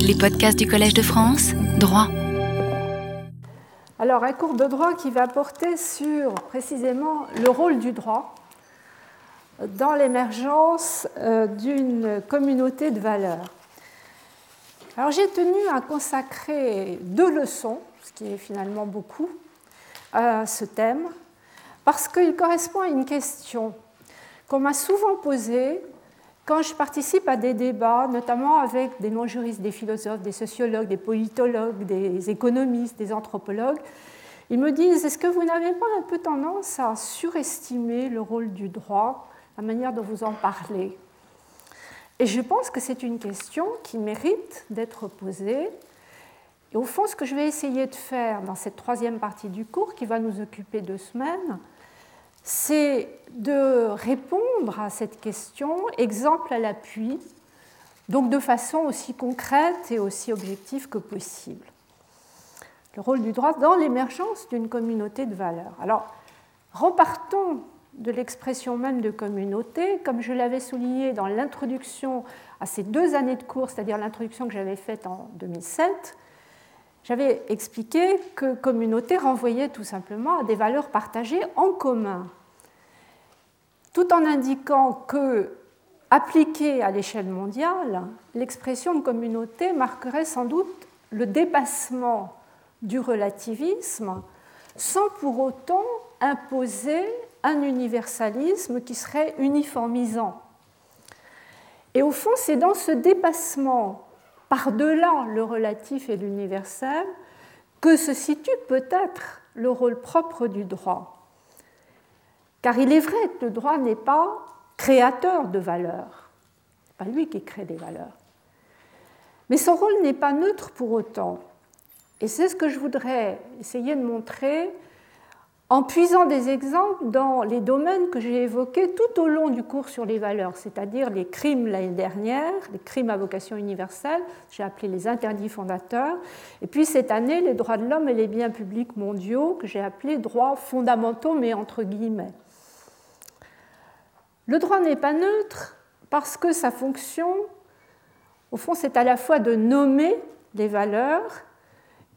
Les podcasts du Collège de France, droit. Alors, un cours de droit qui va porter sur précisément le rôle du droit dans l'émergence euh, d'une communauté de valeurs. Alors, j'ai tenu à consacrer deux leçons, ce qui est finalement beaucoup, à ce thème, parce qu'il correspond à une question qu'on m'a souvent posée quand je participe à des débats, notamment avec des non-juristes, des philosophes, des sociologues, des politologues, des économistes, des anthropologues, ils me disent est-ce que vous n'avez pas un peu tendance à surestimer le rôle du droit, la manière dont vous en parlez? Et je pense que c'est une question qui mérite d'être posée. Et au fond, ce que je vais essayer de faire dans cette troisième partie du cours, qui va nous occuper deux semaines, c'est de répondre à cette question, exemple à l'appui, donc de façon aussi concrète et aussi objective que possible. Le rôle du droit dans l'émergence d'une communauté de valeurs. Alors, repartons de l'expression même de communauté, comme je l'avais souligné dans l'introduction à ces deux années de cours, c'est-à-dire l'introduction que j'avais faite en 2007, j'avais expliqué que communauté renvoyait tout simplement à des valeurs partagées en commun, tout en indiquant que, appliquée à l'échelle mondiale, l'expression de communauté marquerait sans doute le dépassement du relativisme sans pour autant imposer un universalisme qui serait uniformisant. Et au fond, c'est dans ce dépassement par-delà le relatif et l'universel que se situe peut-être le rôle propre du droit. Car il est vrai que le droit n'est pas créateur de valeurs, pas lui qui crée des valeurs. Mais son rôle n'est pas neutre pour autant. Et c'est ce que je voudrais essayer de montrer en puisant des exemples dans les domaines que j'ai évoqués tout au long du cours sur les valeurs, c'est-à-dire les crimes l'année dernière, les crimes à vocation universelle, j'ai appelé les interdits fondateurs, et puis cette année les droits de l'homme et les biens publics mondiaux, que j'ai appelés droits fondamentaux, mais entre guillemets. Le droit n'est pas neutre parce que sa fonction, au fond, c'est à la fois de nommer les valeurs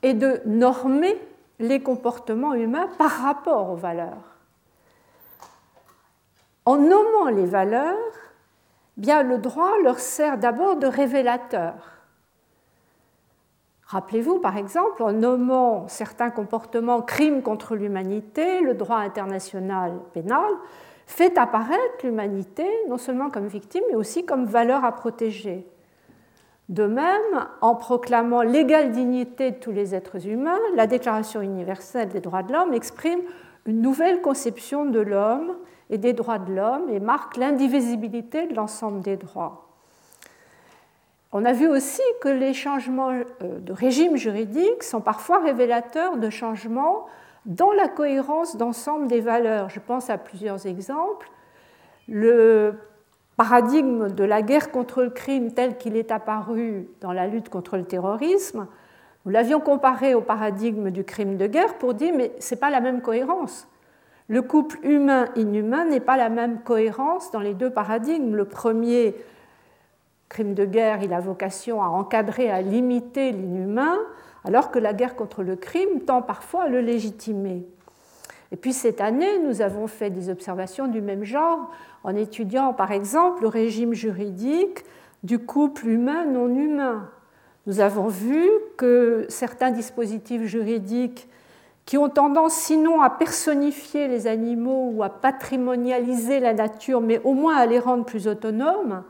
et de normer les comportements humains par rapport aux valeurs. En nommant les valeurs, bien le droit leur sert d'abord de révélateur. Rappelez-vous, par exemple, en nommant certains comportements crimes contre l'humanité, le droit international pénal fait apparaître l'humanité non seulement comme victime, mais aussi comme valeur à protéger. De même, en proclamant l'égale dignité de tous les êtres humains, la Déclaration universelle des droits de l'homme exprime une nouvelle conception de l'homme et des droits de l'homme et marque l'indivisibilité de l'ensemble des droits. On a vu aussi que les changements euh, de régime juridique sont parfois révélateurs de changements dans la cohérence d'ensemble des valeurs. Je pense à plusieurs exemples. Le paradigme de la guerre contre le crime tel qu'il est apparu dans la lutte contre le terrorisme, nous l'avions comparé au paradigme du crime de guerre pour dire mais ce n'est pas la même cohérence. Le couple humain-inhumain n'est pas la même cohérence dans les deux paradigmes. Le premier, crime de guerre, il a vocation à encadrer, à limiter l'inhumain, alors que la guerre contre le crime tend parfois à le légitimer. Et puis cette année, nous avons fait des observations du même genre en étudiant par exemple le régime juridique du couple humain non humain. Nous avons vu que certains dispositifs juridiques qui ont tendance sinon à personnifier les animaux ou à patrimonialiser la nature, mais au moins à les rendre plus autonomes,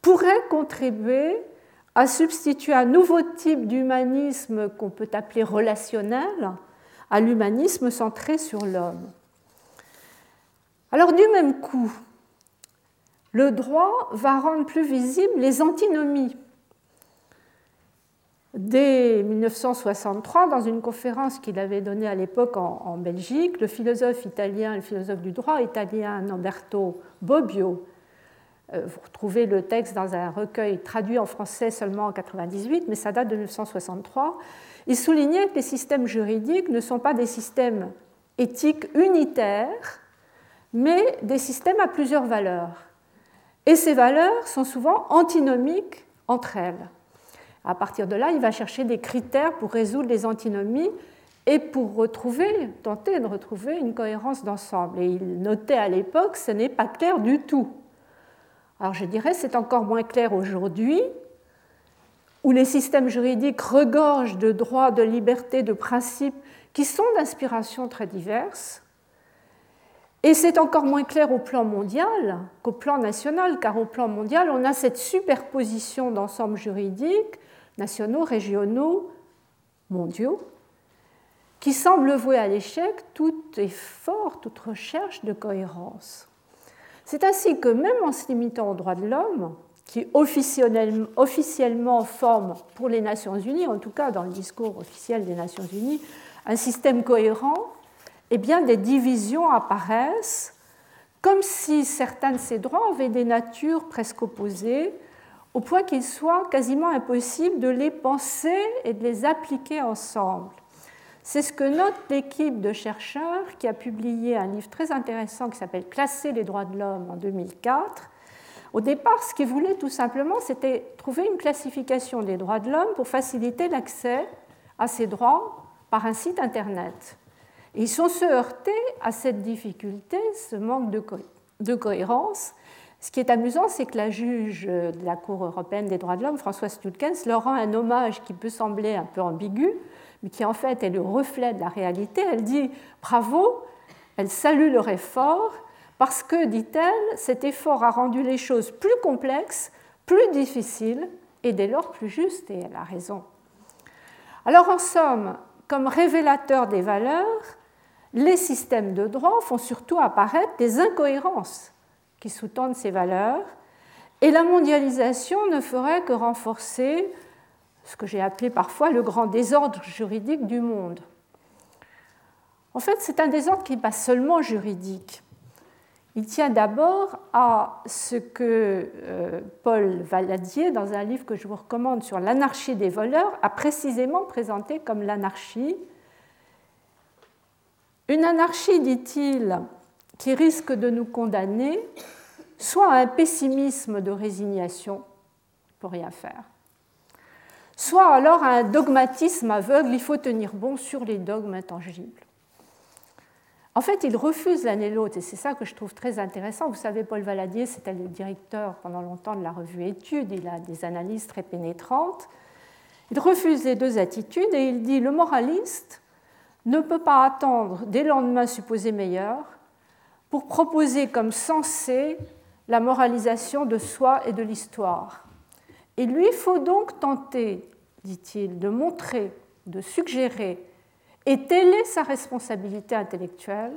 pourraient contribuer à substituer un nouveau type d'humanisme qu'on peut appeler relationnel à l'humanisme centré sur l'homme. Alors du même coup, le droit va rendre plus visibles les antinomies. Dès 1963, dans une conférence qu'il avait donnée à l'époque en, Belgique, le philosophe italien, le philosophe du droit italien Lamberto Bobbio, euh, vous retrouvez le texte dans un recueil traduit en français seulement en 1998, mais ça date de 1963, il soulignait que les systèmes juridiques ne sont pas des systèmes éthiques unitaires, mais des systèmes à plusieurs valeurs. Et ces valeurs sont souvent antinomiques entre elles. À partir de là, il va chercher des critères pour résoudre les antinomies et pour retrouver, tenter de retrouver une cohérence d'ensemble. Et il notait à l'époque, ce n'est pas clair du tout. Alors je dirais, c'est encore moins clair aujourd'hui, où les systèmes juridiques regorgent de droits, de libertés, de principes qui sont d'inspiration très diverses. Et c'est encore moins clair au plan mondial qu'au plan national, car au plan mondial, on a cette superposition d'ensembles juridiques, nationaux, régionaux, mondiaux, qui semble vouer à l'échec tout effort, toute recherche de cohérence. C'est ainsi que même en se limitant aux droits de l'homme, qui officiellement, officiellement forme pour les Nations Unies, en tout cas dans le discours officiel des Nations Unies, un système cohérent, eh bien des divisions apparaissent comme si certains de ces droits avaient des natures presque opposées, au point qu'il soit quasiment impossible de les penser et de les appliquer ensemble. C'est ce que note l'équipe de chercheurs qui a publié un livre très intéressant qui s'appelle Classer les droits de l'homme en 2004. Au départ, ce qu'ils voulaient tout simplement, c'était trouver une classification des droits de l'homme pour faciliter l'accès à ces droits par un site Internet. Et ils sont se heurtés à cette difficulté, ce manque de, cohérence. Ce qui est amusant, c'est que la juge de la Cour européenne des droits de l'homme, Françoise Stulkens, leur rend un hommage qui peut sembler un peu ambigu, mais qui en fait est le reflet de la réalité. Elle dit bravo, elle salue leur effort, parce que, dit-elle, cet effort a rendu les choses plus complexes, plus difficiles et dès lors plus justes, et elle a raison. Alors en somme, comme révélateurs des valeurs, les systèmes de droit font surtout apparaître des incohérences qui sous-tendent ces valeurs, et la mondialisation ne ferait que renforcer ce que j'ai appelé parfois le grand désordre juridique du monde. En fait, c'est un désordre qui n'est pas seulement juridique. Il tient d'abord à ce que euh, Paul Valadier, dans un livre que je vous recommande sur l'anarchie des voleurs, a précisément présenté comme l'anarchie. Une anarchie, dit-il, qui risque de nous condamner soit à un pessimisme de résignation pour rien faire, soit alors un dogmatisme aveugle, il faut tenir bon sur les dogmes intangibles. En fait, il refuse l'un et l'autre, et c'est ça que je trouve très intéressant. Vous savez, Paul Valadier, c'était le directeur pendant longtemps de la revue Études, il a des analyses très pénétrantes. Il refuse les deux attitudes et il dit le moraliste ne peut pas attendre des lendemains supposés meilleurs pour proposer comme sensé la moralisation de soi et de l'histoire. Et lui, il faut donc tenter dit-il, de montrer, de suggérer, et telle est sa responsabilité intellectuelle,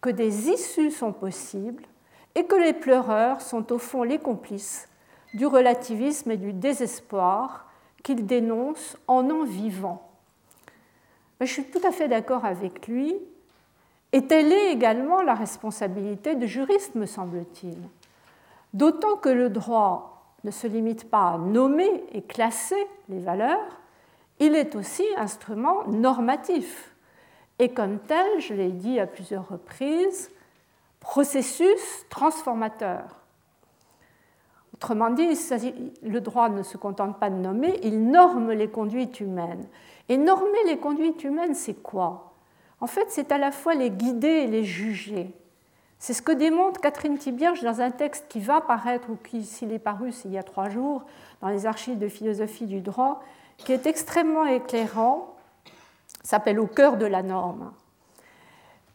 que des issues sont possibles et que les pleureurs sont au fond les complices du relativisme et du désespoir qu'il dénonce en en vivant. je suis tout à fait d'accord avec lui, et telle est également la responsabilité du juriste, me semble-t-il. D'autant que le droit ne se limite pas à nommer et classer les valeurs, il est aussi instrument normatif. Et comme tel, je l'ai dit à plusieurs reprises, processus transformateur. Autrement dit, le droit ne se contente pas de nommer, il norme les conduites humaines. Et normer les conduites humaines, c'est quoi? En fait, c'est à la fois les guider et les juger. C'est ce que démontre Catherine Thibierge dans un texte qui va paraître, ou qui, s'il est paru il y a trois jours, dans les archives de philosophie du droit, qui est extrêmement éclairant, s'appelle Au cœur de la norme.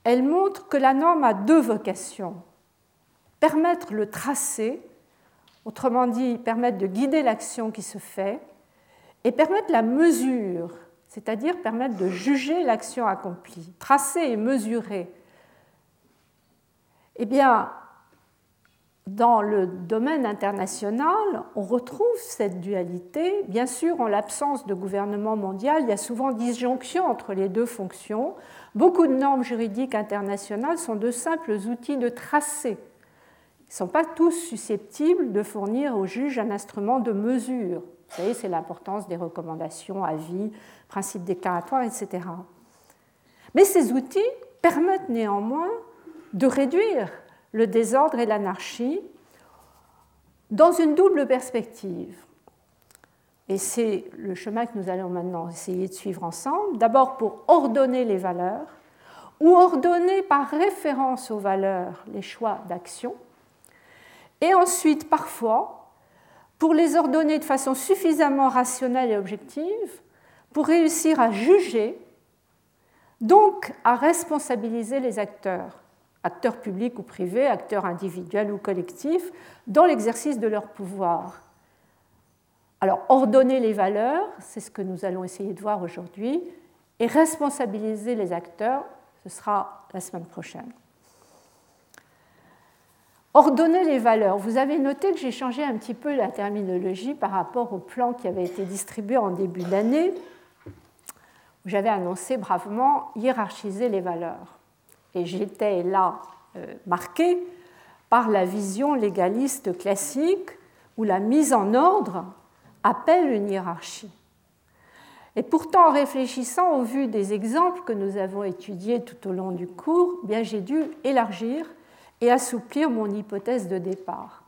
Elle montre que la norme a deux vocations. Permettre le tracé, autrement dit, permettre de guider l'action qui se fait, et permettre la mesure, c'est-à-dire permettre de juger l'action accomplie. Tracer et mesurer eh bien, dans le domaine international, on retrouve cette dualité. Bien sûr, en l'absence de gouvernement mondial, il y a souvent disjonction entre les deux fonctions. Beaucoup de normes juridiques internationales sont de simples outils de tracé. Ils ne sont pas tous susceptibles de fournir au juge un instrument de mesure. Vous savez, c'est l'importance des recommandations, avis, principes déclaratoires, etc. Mais ces outils permettent néanmoins de réduire le désordre et l'anarchie dans une double perspective. et c'est le chemin que nous allons maintenant essayer de suivre ensemble, d'abord pour ordonner les valeurs, ou ordonner par référence aux valeurs les choix d'action, et ensuite parfois pour les ordonner de façon suffisamment rationnelle et objective pour réussir à juger, donc à responsabiliser les acteurs, acteurs publics ou privés, acteurs individuels ou collectifs, dans l'exercice de leur pouvoir. Alors, ordonner les valeurs, c'est ce que nous allons essayer de voir aujourd'hui, et responsabiliser les acteurs, ce sera la semaine prochaine. Ordonner les valeurs. Vous avez noté que j'ai changé un petit peu la terminologie par rapport au plan qui avait été distribué en début d'année, où j'avais annoncé bravement hiérarchiser les valeurs. Et j'étais là euh, marqué par la vision légaliste classique où la mise en ordre appelle une hiérarchie. Et pourtant, en réfléchissant au vu des exemples que nous avons étudiés tout au long du cours, eh j'ai dû élargir et assouplir mon hypothèse de départ.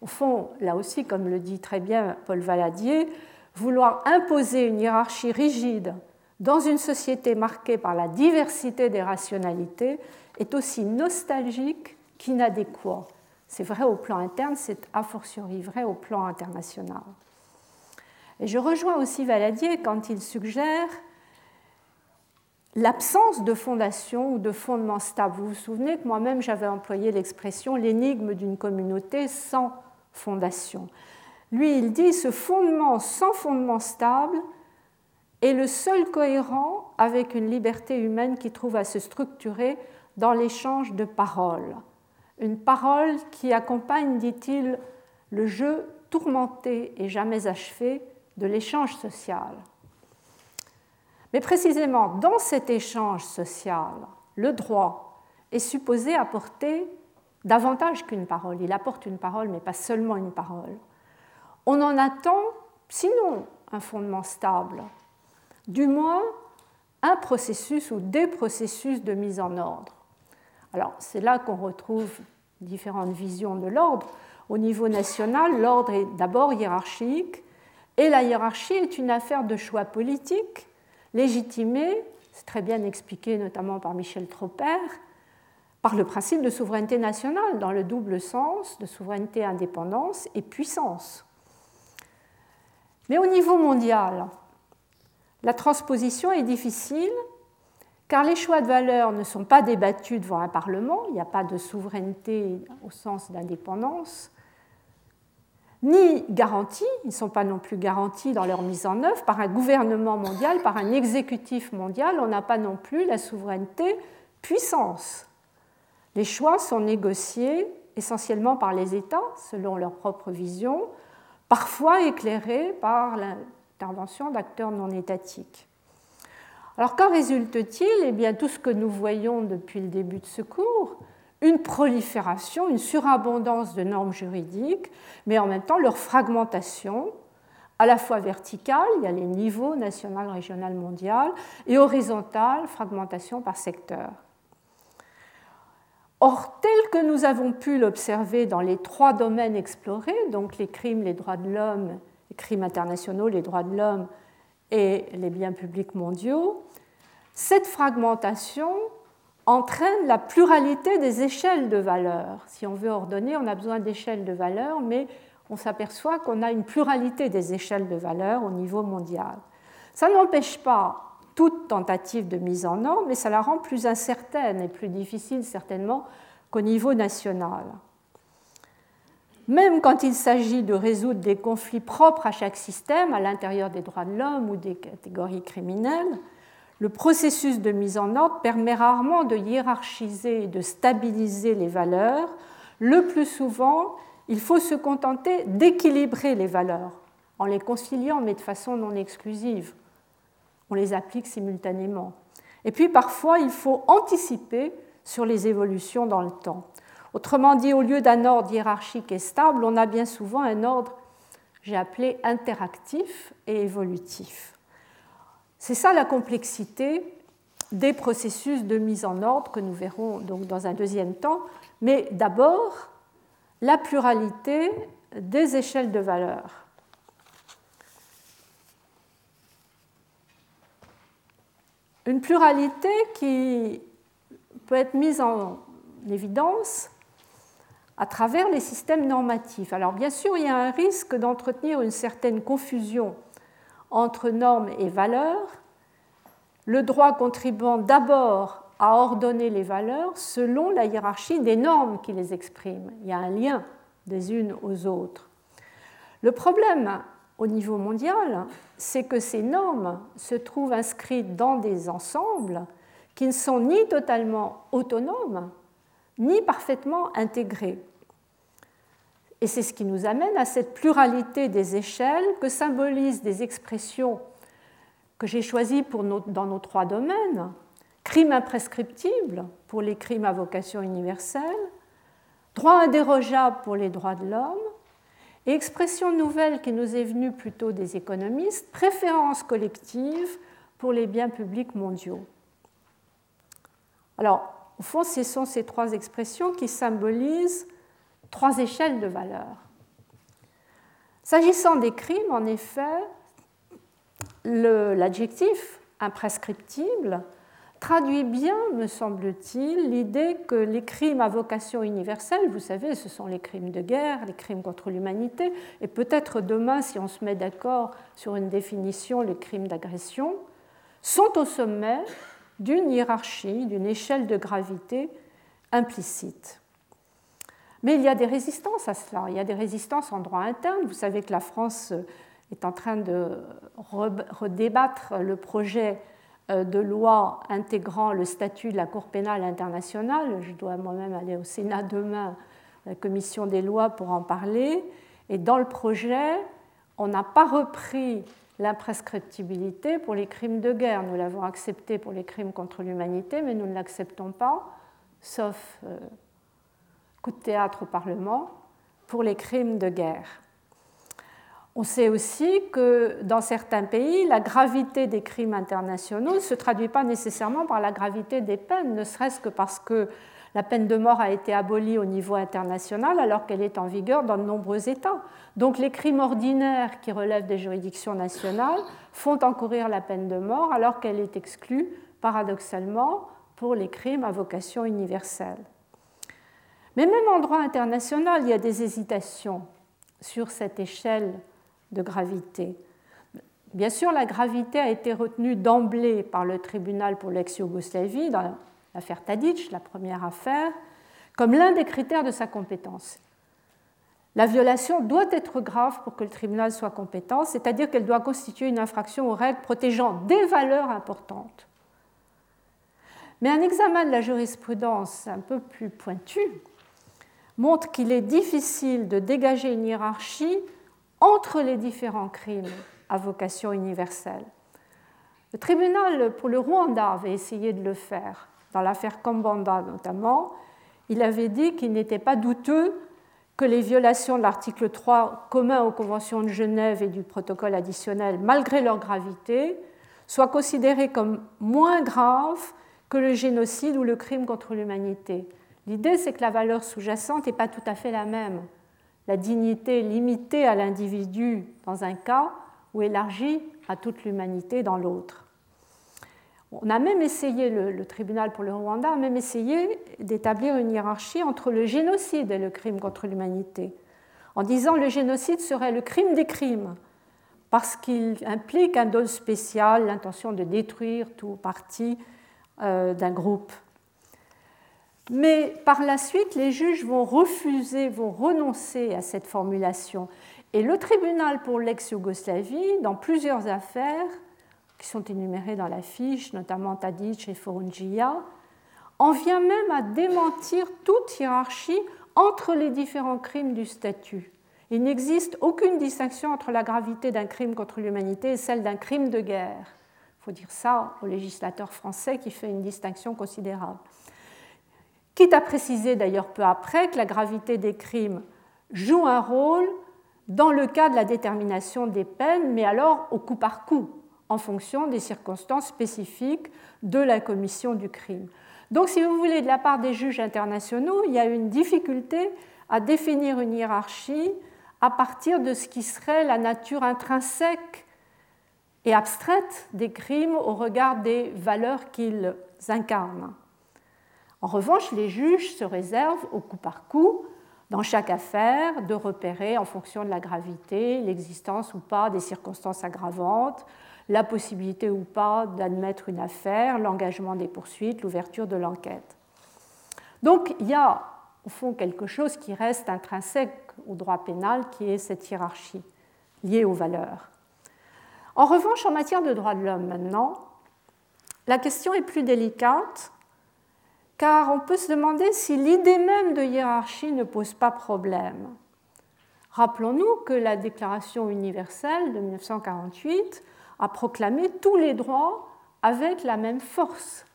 Au fond, là aussi, comme le dit très bien Paul Valadier, vouloir imposer une hiérarchie rigide dans une société marquée par la diversité des rationalités est aussi nostalgique qu'inadéquat. C'est vrai au plan interne, c'est a fortiori vrai au plan international. Et je rejoins aussi Valadier quand il suggère l'absence de fondation ou de fondement stable. Vous vous souvenez que moi-même j'avais employé l'expression l'énigme d'une communauté sans fondation. Lui, il dit ce fondement sans fondement stable est le seul cohérent avec une liberté humaine qui trouve à se structurer dans l'échange de paroles. Une parole qui accompagne, dit-il, le jeu tourmenté et jamais achevé de l'échange social. Mais précisément dans cet échange social, le droit est supposé apporter davantage qu'une parole. Il apporte une parole, mais pas seulement une parole. On en attend, sinon un fondement stable, du moins un processus ou des processus de mise en ordre. Alors c'est là qu'on retrouve différentes visions de l'ordre. Au niveau national, l'ordre est d'abord hiérarchique, et la hiérarchie est une affaire de choix politique légitimée, c'est très bien expliqué notamment par Michel Tropper, par le principe de souveraineté nationale, dans le double sens de souveraineté, indépendance et puissance. Mais au niveau mondial, la transposition est difficile car les choix de valeur ne sont pas débattus devant un Parlement, il n'y a pas de souveraineté au sens d'indépendance, ni garantis, ils ne sont pas non plus garantis dans leur mise en œuvre par un gouvernement mondial, par un exécutif mondial, on n'a pas non plus la souveraineté puissance. Les choix sont négociés essentiellement par les États, selon leur propre vision, parfois éclairés par l'intervention d'acteurs non étatiques. Alors qu'en résulte-t-il? Eh bien, tout ce que nous voyons depuis le début de ce cours, une prolifération, une surabondance de normes juridiques, mais en même temps leur fragmentation, à la fois verticale, il y a les niveaux national, régional, mondial, et horizontale, fragmentation par secteur. Or, tel que nous avons pu l'observer dans les trois domaines explorés, donc les crimes, les droits de l'homme, les crimes internationaux, les droits de l'homme et les biens publics mondiaux, cette fragmentation entraîne la pluralité des échelles de valeur. Si on veut ordonner, on a besoin d'échelles de valeur, mais on s'aperçoit qu'on a une pluralité des échelles de valeur au niveau mondial. Ça n'empêche pas toute tentative de mise en ordre, mais ça la rend plus incertaine et plus difficile certainement qu'au niveau national. Même quand il s'agit de résoudre des conflits propres à chaque système, à l'intérieur des droits de l'homme ou des catégories criminelles, le processus de mise en ordre permet rarement de hiérarchiser et de stabiliser les valeurs. Le plus souvent, il faut se contenter d'équilibrer les valeurs en les conciliant, mais de façon non exclusive. On les applique simultanément. Et puis parfois, il faut anticiper sur les évolutions dans le temps. Autrement dit, au lieu d'un ordre hiérarchique et stable, on a bien souvent un ordre, j'ai appelé, interactif et évolutif. C'est ça la complexité des processus de mise en ordre que nous verrons donc dans un deuxième temps, mais d'abord la pluralité des échelles de valeur. Une pluralité qui peut être mise en évidence à travers les systèmes normatifs. Alors bien sûr, il y a un risque d'entretenir une certaine confusion entre normes et valeurs, le droit contribuant d'abord à ordonner les valeurs selon la hiérarchie des normes qui les expriment. Il y a un lien des unes aux autres. Le problème au niveau mondial, c'est que ces normes se trouvent inscrites dans des ensembles qui ne sont ni totalement autonomes, ni parfaitement intégrés. Et c'est ce qui nous amène à cette pluralité des échelles que symbolisent des expressions que j'ai choisies pour dans nos trois domaines. Crime imprescriptible pour les crimes à vocation universelle, droit indérogeable pour les droits de l'homme, et expression nouvelle qui nous est venue plutôt des économistes, préférence collective pour les biens publics mondiaux. Alors, au fond, ce sont ces trois expressions qui symbolisent trois échelles de valeur. S'agissant des crimes, en effet, l'adjectif imprescriptible traduit bien, me semble-t-il, l'idée que les crimes à vocation universelle, vous savez, ce sont les crimes de guerre, les crimes contre l'humanité, et peut-être demain, si on se met d'accord sur une définition, les crimes d'agression, sont au sommet d'une hiérarchie, d'une échelle de gravité implicite. Mais il y a des résistances à cela. Il y a des résistances en droit interne. Vous savez que la France est en train de redébattre le projet euh, de loi intégrant le statut de la Cour pénale internationale. Je dois moi-même aller au Sénat demain, la commission des lois, pour en parler. Et dans le projet, on n'a pas repris l'imprescriptibilité pour les crimes de guerre. Nous l'avons accepté pour les crimes contre l'humanité, mais nous ne l'acceptons pas, sauf euh, coup de théâtre au Parlement pour les crimes de guerre. On sait aussi que dans certains pays, la gravité des crimes internationaux ne se traduit pas nécessairement par la gravité des peines, ne serait-ce que parce que la peine de mort a été abolie au niveau international alors qu'elle est en vigueur dans de nombreux États. Donc les crimes ordinaires qui relèvent des juridictions nationales font encourir la peine de mort alors qu'elle est exclue, paradoxalement, pour les crimes à vocation universelle. Mais même en droit international, il y a des hésitations sur cette échelle de gravité. Bien sûr, la gravité a été retenue d'emblée par le tribunal pour l'ex-Yougoslavie l'affaire Tadic, la première affaire, comme l'un des critères de sa compétence. La violation doit être grave pour que le tribunal soit compétent, c'est-à-dire qu'elle doit constituer une infraction aux règles protégeant des valeurs importantes. Mais un examen de la jurisprudence un peu plus pointu montre qu'il est difficile de dégager une hiérarchie entre les différents crimes à vocation universelle. Le tribunal pour le Rwanda avait essayé de le faire, dans l'affaire Kambanda notamment. Il avait dit qu'il n'était pas douteux que les violations de l'article 3 commun aux conventions de Genève et du protocole additionnel, malgré leur gravité, soient considérées comme moins graves que le génocide ou le crime contre l'humanité. L'idée, c'est que la valeur sous-jacente n'est pas tout à fait la même. La dignité limitée à l'individu dans un cas ou élargie à toute l'humanité dans l'autre. On a même essayé, le, tribunal pour le Rwanda a même essayé d'établir une hiérarchie entre le génocide et le crime contre l'humanité, en disant que le génocide serait le crime des crimes, parce qu'il implique un dose spécial, l'intention de détruire tout parti euh, d'un groupe mais par la suite, les juges vont refuser, vont renoncer à cette formulation. Et le tribunal pour l'ex-Yougoslavie, dans plusieurs affaires qui sont énumérées dans la fiche, notamment Tadic et Forunjia, en vient même à démentir toute hiérarchie entre les différents crimes du statut. Il n'existe aucune distinction entre la gravité d'un crime contre l'humanité et celle d'un crime de guerre. Il faut dire ça au législateur français qui fait une distinction considérable quitte à préciser d'ailleurs peu après que la gravité des crimes joue un rôle dans le cas de la détermination des peines, mais alors au coup par coup, en fonction des circonstances spécifiques de la commission du crime. Donc, si vous voulez, de la part des juges internationaux, il y a une difficulté à définir une hiérarchie à partir de ce qui serait la nature intrinsèque et abstraites des crimes au regard des valeurs qu'ils incarnent. En revanche, les juges se réservent au coup par coup, dans chaque affaire, de repérer en fonction de la gravité l'existence ou pas des circonstances aggravantes, la possibilité ou pas d'admettre une affaire, l'engagement des poursuites, l'ouverture de l'enquête. Donc il y a au fond quelque chose qui reste intrinsèque au droit pénal, qui est cette hiérarchie liée aux valeurs. En revanche, en matière de droits de l'homme maintenant, la question est plus délicate car on peut se demander si l'idée même de hiérarchie ne pose pas problème. Rappelons-nous que la Déclaration universelle de 1948 a proclamé tous les droits avec la même force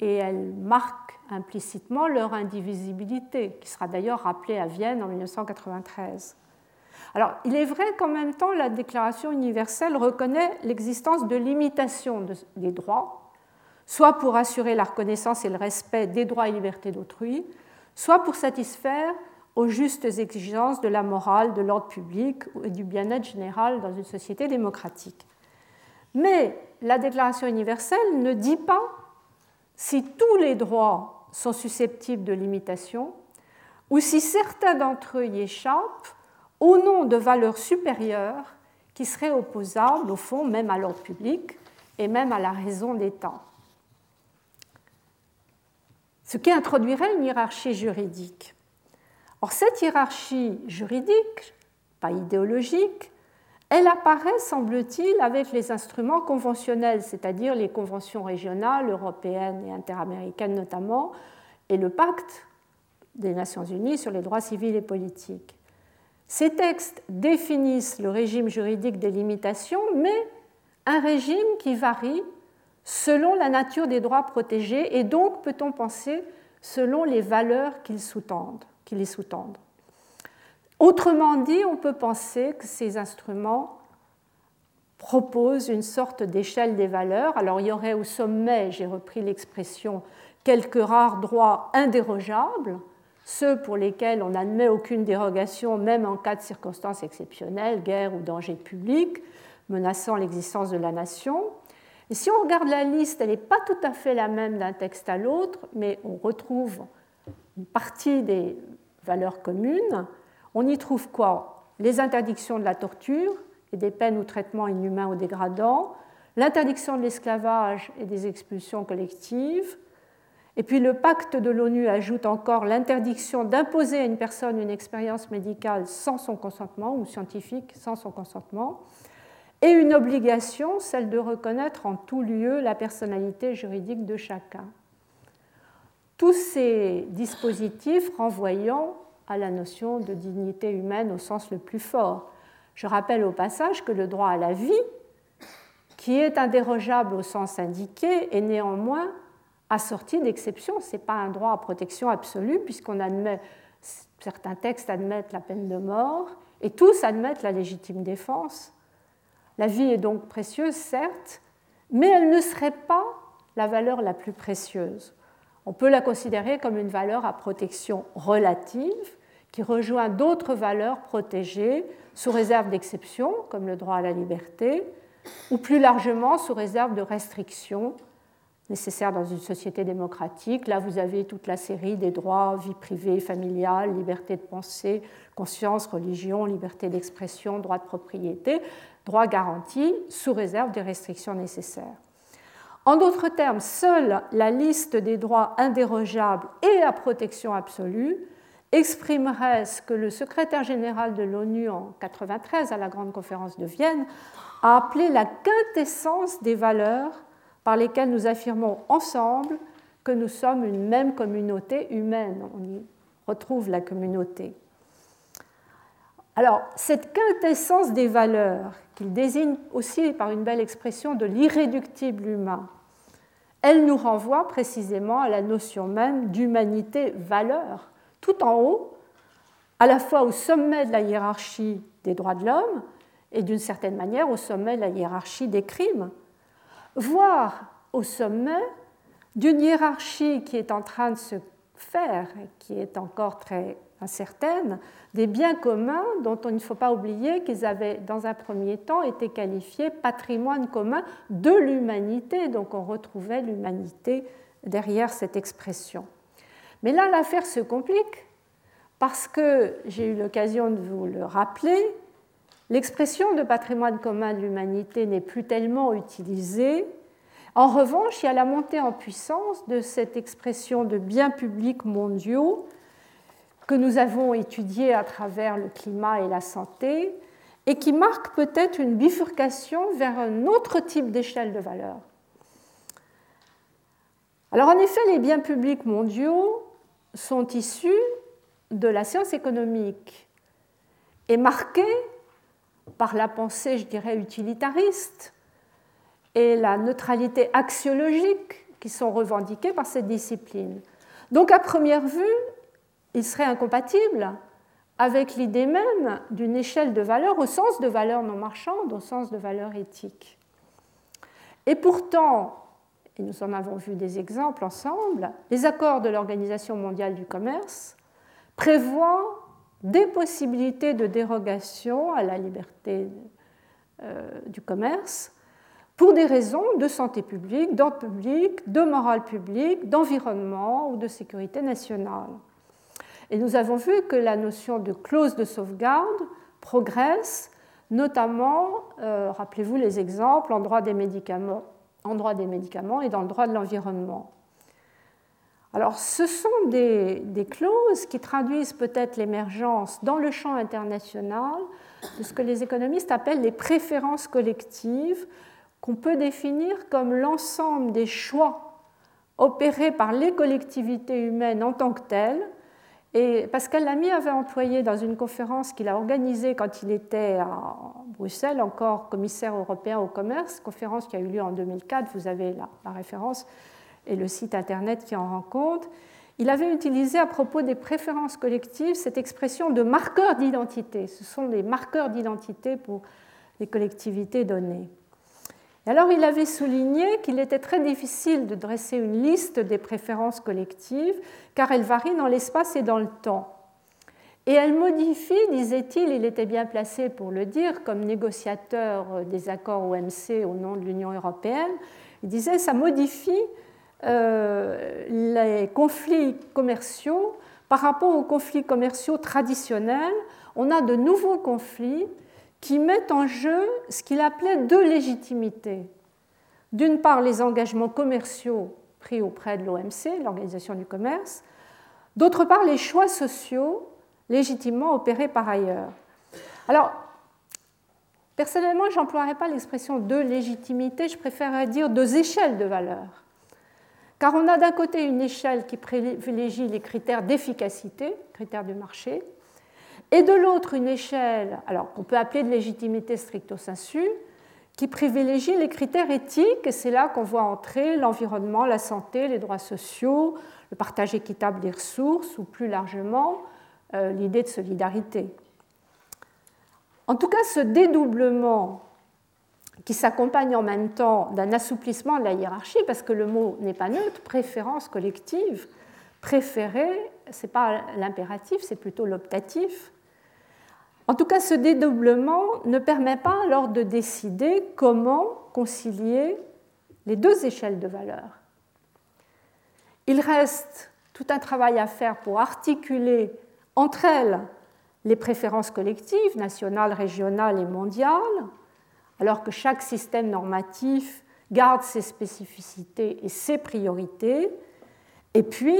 et elle marque implicitement leur indivisibilité, qui sera d'ailleurs rappelée à Vienne en 1993. Alors, il est vrai qu'en même temps, la Déclaration universelle reconnaît l'existence de limitations des droits soit pour assurer la reconnaissance et le respect des droits et libertés d'autrui, soit pour satisfaire aux justes exigences de la morale, de l'ordre public et du bien-être général dans une société démocratique. Mais la Déclaration universelle ne dit pas si tous les droits sont susceptibles de limitation ou si certains d'entre eux y échappent au nom de valeurs supérieures qui seraient opposables, au fond, même à l'ordre public et même à la raison d'État ce qui introduirait une hiérarchie juridique. Or, cette hiérarchie juridique, pas idéologique, elle apparaît, semble-t-il, avec les instruments conventionnels, c'est-à-dire les conventions régionales, européennes et interaméricaines notamment, et le pacte des Nations Unies sur les droits civils et politiques. Ces textes définissent le régime juridique des limitations, mais un régime qui varie selon la nature des droits protégés et donc, peut-on penser, selon les valeurs qui les sous-tendent. Autrement dit, on peut penser que ces instruments proposent une sorte d'échelle des valeurs. Alors il y aurait au sommet, j'ai repris l'expression, quelques rares droits indérogeables, ceux pour lesquels on n'admet aucune dérogation, même en cas de circonstances exceptionnelles, guerre ou danger public, menaçant l'existence de la nation. Et si on regarde la liste, elle n'est pas tout à fait la même d'un texte à l'autre, mais on retrouve une partie des valeurs communes. On y trouve quoi? Les interdictions de la torture et des peines ou traitements inhumains ou dégradants, l'interdiction de l'esclavage et des expulsions collectives, et puis le pacte de l'ONU ajoute encore l'interdiction d'imposer à une personne une expérience médicale sans son consentement ou scientifique sans son consentement, et une obligation, celle de reconnaître en tout lieu la personnalité juridique de chacun. Tous ces dispositifs renvoyant à la notion de dignité humaine au sens le plus fort. Je rappelle au passage que le droit à la vie, qui est indérogeable au sens indiqué, est néanmoins assorti d'exceptions. Ce n'est pas un droit à protection absolue, puisqu'on admet, certains textes admettent la peine de mort, et tous admettent la légitime défense la vie est donc précieuse, certes, mais elle ne serait pas la valeur la plus précieuse. On peut la considérer comme une valeur à protection relative qui rejoint d'autres valeurs protégées sous réserve d'exceptions, comme le droit à la liberté, ou plus largement sous réserve de restrictions nécessaires dans une société démocratique. Là, vous avez toute la série des droits, vie privée, familiale, liberté de pensée, conscience, religion, liberté d'expression, droit de propriété droit garanti sous réserve des restrictions nécessaires. En d'autres termes, seule la liste des droits indérogeables et à protection absolue exprimerait ce que le secrétaire général de l'ONU en 1993 à la Grande Conférence de Vienne a appelé la quintessence des valeurs par lesquelles nous affirmons ensemble que nous sommes une même communauté humaine. On y retrouve la communauté. Alors, cette quintessence des valeurs, qu'il désigne aussi par une belle expression de l'irréductible humain, elle nous renvoie précisément à la notion même d'humanité-valeur, tout en haut, à la fois au sommet de la hiérarchie des droits de l'homme et d'une certaine manière au sommet de la hiérarchie des crimes, voire au sommet d'une hiérarchie qui est en train de se faire, qui est encore très incertaine, des biens communs dont il ne faut pas oublier qu'ils avaient dans un premier temps été qualifiés patrimoine commun de l'humanité, donc on retrouvait l'humanité derrière cette expression. Mais là, l'affaire se complique parce que, j'ai eu l'occasion de vous le rappeler, l'expression de patrimoine commun de l'humanité n'est plus tellement utilisée. En revanche, il y a la montée en puissance de cette expression de biens publics mondiaux que nous avons étudiée à travers le climat et la santé et qui marque peut-être une bifurcation vers un autre type d'échelle de valeur. Alors en effet, les biens publics mondiaux sont issus de la science économique et marqués par la pensée, je dirais, utilitariste et la neutralité axiologique qui sont revendiquées par cette discipline. Donc à première vue, il serait incompatible avec l'idée même d'une échelle de valeur au sens de valeur non marchande, au sens de valeur éthique. Et pourtant, et nous en avons vu des exemples ensemble, les accords de l'Organisation mondiale du commerce prévoient des possibilités de dérogation à la liberté euh, du commerce pour des raisons de santé publique, d'ordre public, de morale publique, d'environnement ou de sécurité nationale. Et nous avons vu que la notion de clause de sauvegarde progresse, notamment, euh, rappelez-vous les exemples en droit des médicaments en droit des médicaments et dans le droit de l'environnement. Alors, ce sont des, clauses qui traduisent peut-être l'émergence dans le champ international de ce que les économistes appellent les préférences collectives, qu'on peut définir comme l'ensemble des choix opérés par les collectivités humaines en tant que telles et Pascal Lamy avait employé dans une conférence qu'il a organisée quand il était à Bruxelles, encore commissaire européen au commerce, conférence qui a eu lieu en 2004, vous avez la, la référence et le site internet qui en rend compte. Il avait utilisé à propos des préférences collectives cette expression de marqueur d'identité. Ce sont des marqueurs d'identité pour les collectivités données alors il avait souligné qu'il était très difficile de dresser une liste des préférences collectives car elles varient dans l'espace et dans le temps. Et elles modifient, disait-il, il était bien placé pour le dire, comme négociateur des accords OMC au nom de l'Union européenne, il disait ça modifie euh, les conflits commerciaux par rapport aux conflits commerciaux traditionnels. On a de nouveaux conflits qui met en jeu ce qu'il appelait deux légitimités. D'une part, les engagements commerciaux pris auprès de l'OMC, l'Organisation du commerce, d'autre part, les choix sociaux légitimement opérés par ailleurs. Alors, personnellement, je n'emploierais pas l'expression deux légitimités, je préférerais dire deux échelles de valeur. Car on a d'un côté une échelle qui privilégie les critères d'efficacité, critères du marché, et de l'autre une échelle, alors qu'on peut appeler de légitimité stricto sensu, qui privilégie les critères éthiques, et c'est là qu'on voit entrer l'environnement, la santé, les droits sociaux, le partage équitable des ressources, ou plus largement euh, l'idée de solidarité. En tout cas, ce dédoublement qui s'accompagne en même temps d'un assouplissement de la hiérarchie, parce que le mot n'est pas neutre, préférence collective, préférer, ce n'est pas l'impératif, c'est plutôt l'optatif, en tout cas, ce dédoublement ne permet pas alors de décider comment concilier les deux échelles de valeur. Il reste tout un travail à faire pour articuler entre elles les préférences collectives, nationales, régionales et mondiales, alors que chaque système normatif garde ses spécificités et ses priorités. Et puis,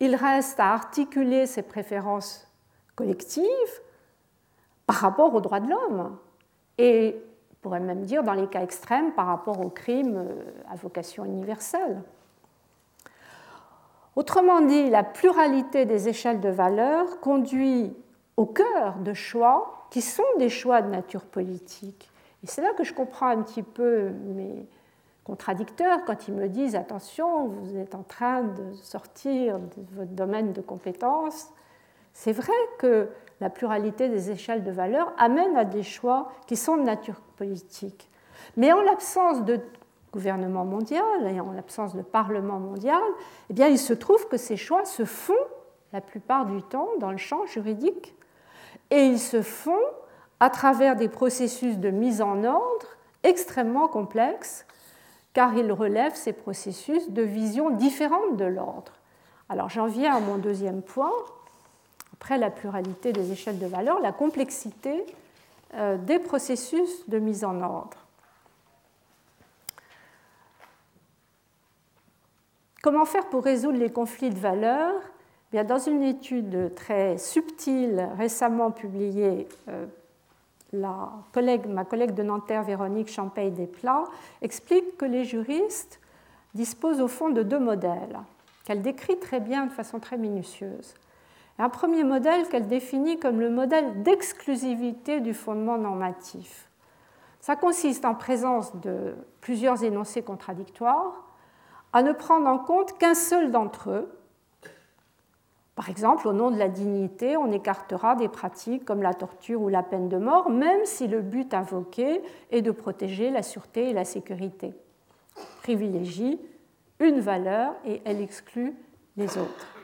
il reste à articuler ces préférences collectives par rapport aux droits de l'homme. Et on pourrait même dire, dans les cas extrêmes, par rapport aux crimes euh, à vocation universelle. Autrement dit, la pluralité des échelles de valeur conduit au cœur de choix qui sont des choix de nature politique. Et c'est là que je comprends un petit peu mes contradicteurs quand ils me disent attention, vous êtes en train de sortir de votre domaine de compétences. C'est vrai que la pluralité des échelles de valeur amène à des choix qui sont de nature politique. Mais en l'absence de gouvernement mondial et en l'absence de parlement mondial, eh bien, il se trouve que ces choix se font la plupart du temps dans le champ juridique, et ils se font à travers des processus de mise en ordre extrêmement complexes, car ils relèvent ces processus de visions différentes de l'ordre. Alors j'en viens à mon deuxième point, après la pluralité des échelles de valeur, la complexité euh, des processus de mise en ordre. Comment faire pour résoudre les conflits de valeurs? Bien, Dans une étude très subtile récemment publiée, euh, la collègue, ma collègue de Nanterre, Véronique Champagne-Desplats, explique que les juristes disposent au fond de deux modèles qu'elle décrit très bien de façon très minutieuse. Un premier modèle qu'elle définit comme le modèle d'exclusivité du fondement normatif. Ça consiste en présence de plusieurs énoncés contradictoires à ne prendre en compte qu'un seul d'entre eux. Par exemple, au nom de la dignité, on écartera des pratiques comme la torture ou la peine de mort, même si le but invoqué est de protéger la sûreté et la sécurité. Privilégie une valeur et elle exclut les autres.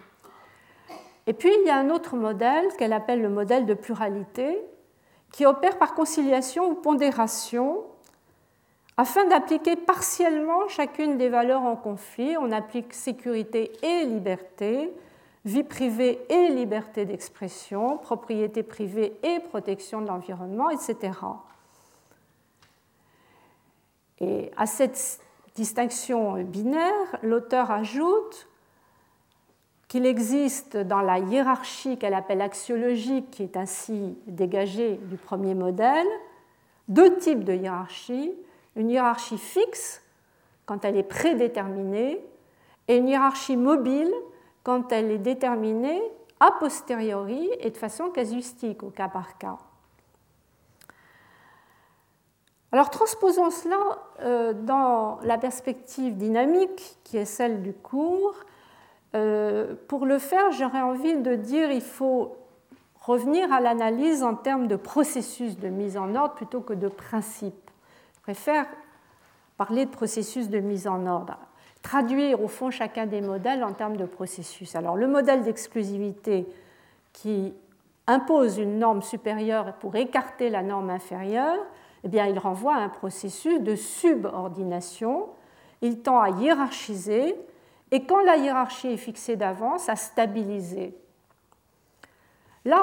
Et puis, il y a un autre modèle qu'elle appelle le modèle de pluralité, qui opère par conciliation ou pondération afin d'appliquer partiellement chacune des valeurs en conflit. On applique sécurité et liberté, vie privée et liberté d'expression, propriété privée et protection de l'environnement, etc. Et à cette distinction binaire, l'auteur ajoute qu'il existe dans la hiérarchie qu'elle appelle axiologique, qui est ainsi dégagée du premier modèle, deux types de hiérarchie, une hiérarchie fixe quand elle est prédéterminée et une hiérarchie mobile quand elle est déterminée a posteriori et de façon casuistique au cas par cas. Alors transposons cela euh, dans la perspective dynamique qui est celle du cours euh, pour le faire, j'aurais envie de dire qu'il faut revenir à l'analyse en termes de processus de mise en ordre plutôt que de principe. Je préfère parler de processus de mise en ordre, traduire au fond chacun des modèles en termes de processus. Alors le modèle d'exclusivité qui impose une norme supérieure pour écarter la norme inférieure, eh bien, il renvoie à un processus de subordination. Il tend à hiérarchiser et quand la hiérarchie est fixée d'avance, à stabiliser. Là,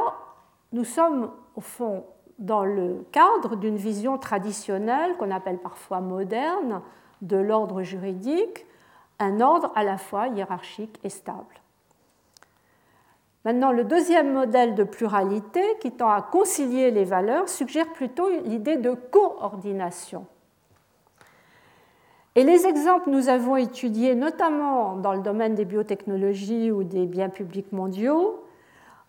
nous sommes au fond dans le cadre d'une vision traditionnelle qu'on appelle parfois moderne de l'ordre juridique, un ordre à la fois hiérarchique et stable. Maintenant, le deuxième modèle de pluralité qui tend à concilier les valeurs suggère plutôt l'idée de coordination. Et les exemples que nous avons étudiés, notamment dans le domaine des biotechnologies ou des biens publics mondiaux,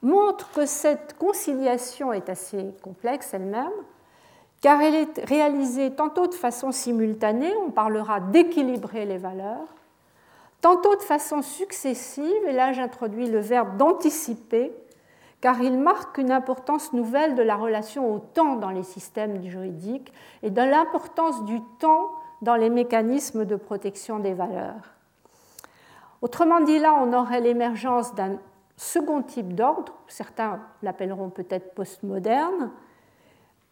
montrent que cette conciliation est assez complexe elle-même, car elle est réalisée tantôt de façon simultanée, on parlera d'équilibrer les valeurs, tantôt de façon successive, et là j'introduis le verbe d'anticiper, car il marque une importance nouvelle de la relation au temps dans les systèmes juridiques et de l'importance du temps dans les mécanismes de protection des valeurs. Autrement dit, là, on aurait l'émergence d'un second type d'ordre, certains l'appelleront peut-être postmoderne.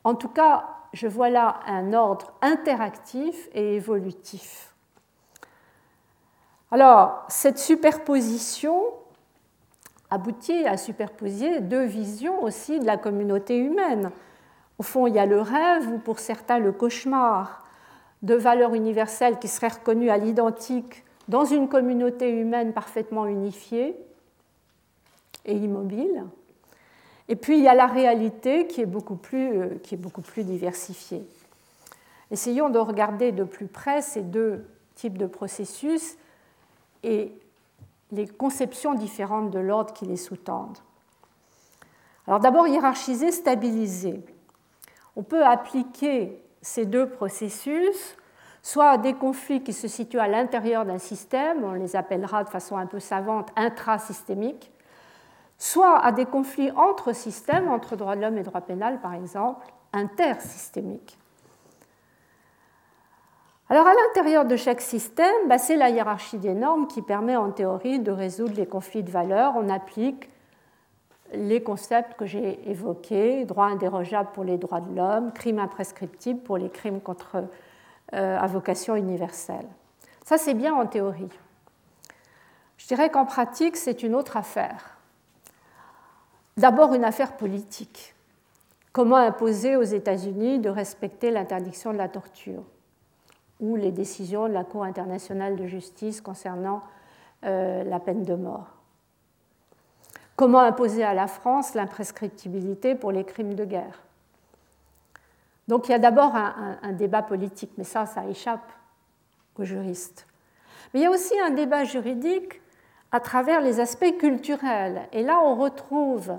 En tout cas, je vois là un ordre interactif et évolutif. Alors, cette superposition aboutit à superposer deux visions aussi de la communauté humaine. Au fond, il y a le rêve ou pour certains le cauchemar de valeurs universelles qui seraient reconnues à l'identique dans une communauté humaine parfaitement unifiée et immobile. Et puis il y a la réalité qui est beaucoup plus, euh, qui est beaucoup plus diversifiée. Essayons de regarder de plus près ces deux types de processus et les conceptions différentes de l'ordre qui les sous-tendent. Alors d'abord, hiérarchiser, stabiliser. On peut appliquer ces deux processus, soit à des conflits qui se situent à l'intérieur d'un système, on les appellera de façon un peu savante intrasystémiques, soit à des conflits entre systèmes, entre droit de l'homme et droit pénal par exemple, intersystémiques. Alors à l'intérieur de chaque système, bah, c'est la hiérarchie des normes qui permet en théorie de résoudre les conflits de valeurs. On applique les concepts que j'ai évoqués, droit indérogeable pour les droits de l'homme, crime imprescriptible pour les crimes contre, à vocation universelle. Ça, c'est bien en théorie. Je dirais qu'en pratique, c'est une autre affaire. D'abord, une affaire politique. Comment imposer aux États-Unis de respecter l'interdiction de la torture ou les décisions de la Cour internationale de justice concernant euh, la peine de mort? Comment imposer à la France l'imprescriptibilité pour les crimes de guerre? Donc il y a d'abord un, débat politique, mais ça, ça échappe aux juristes. Mais il y a aussi un débat juridique à travers les aspects culturels. Et là, on retrouve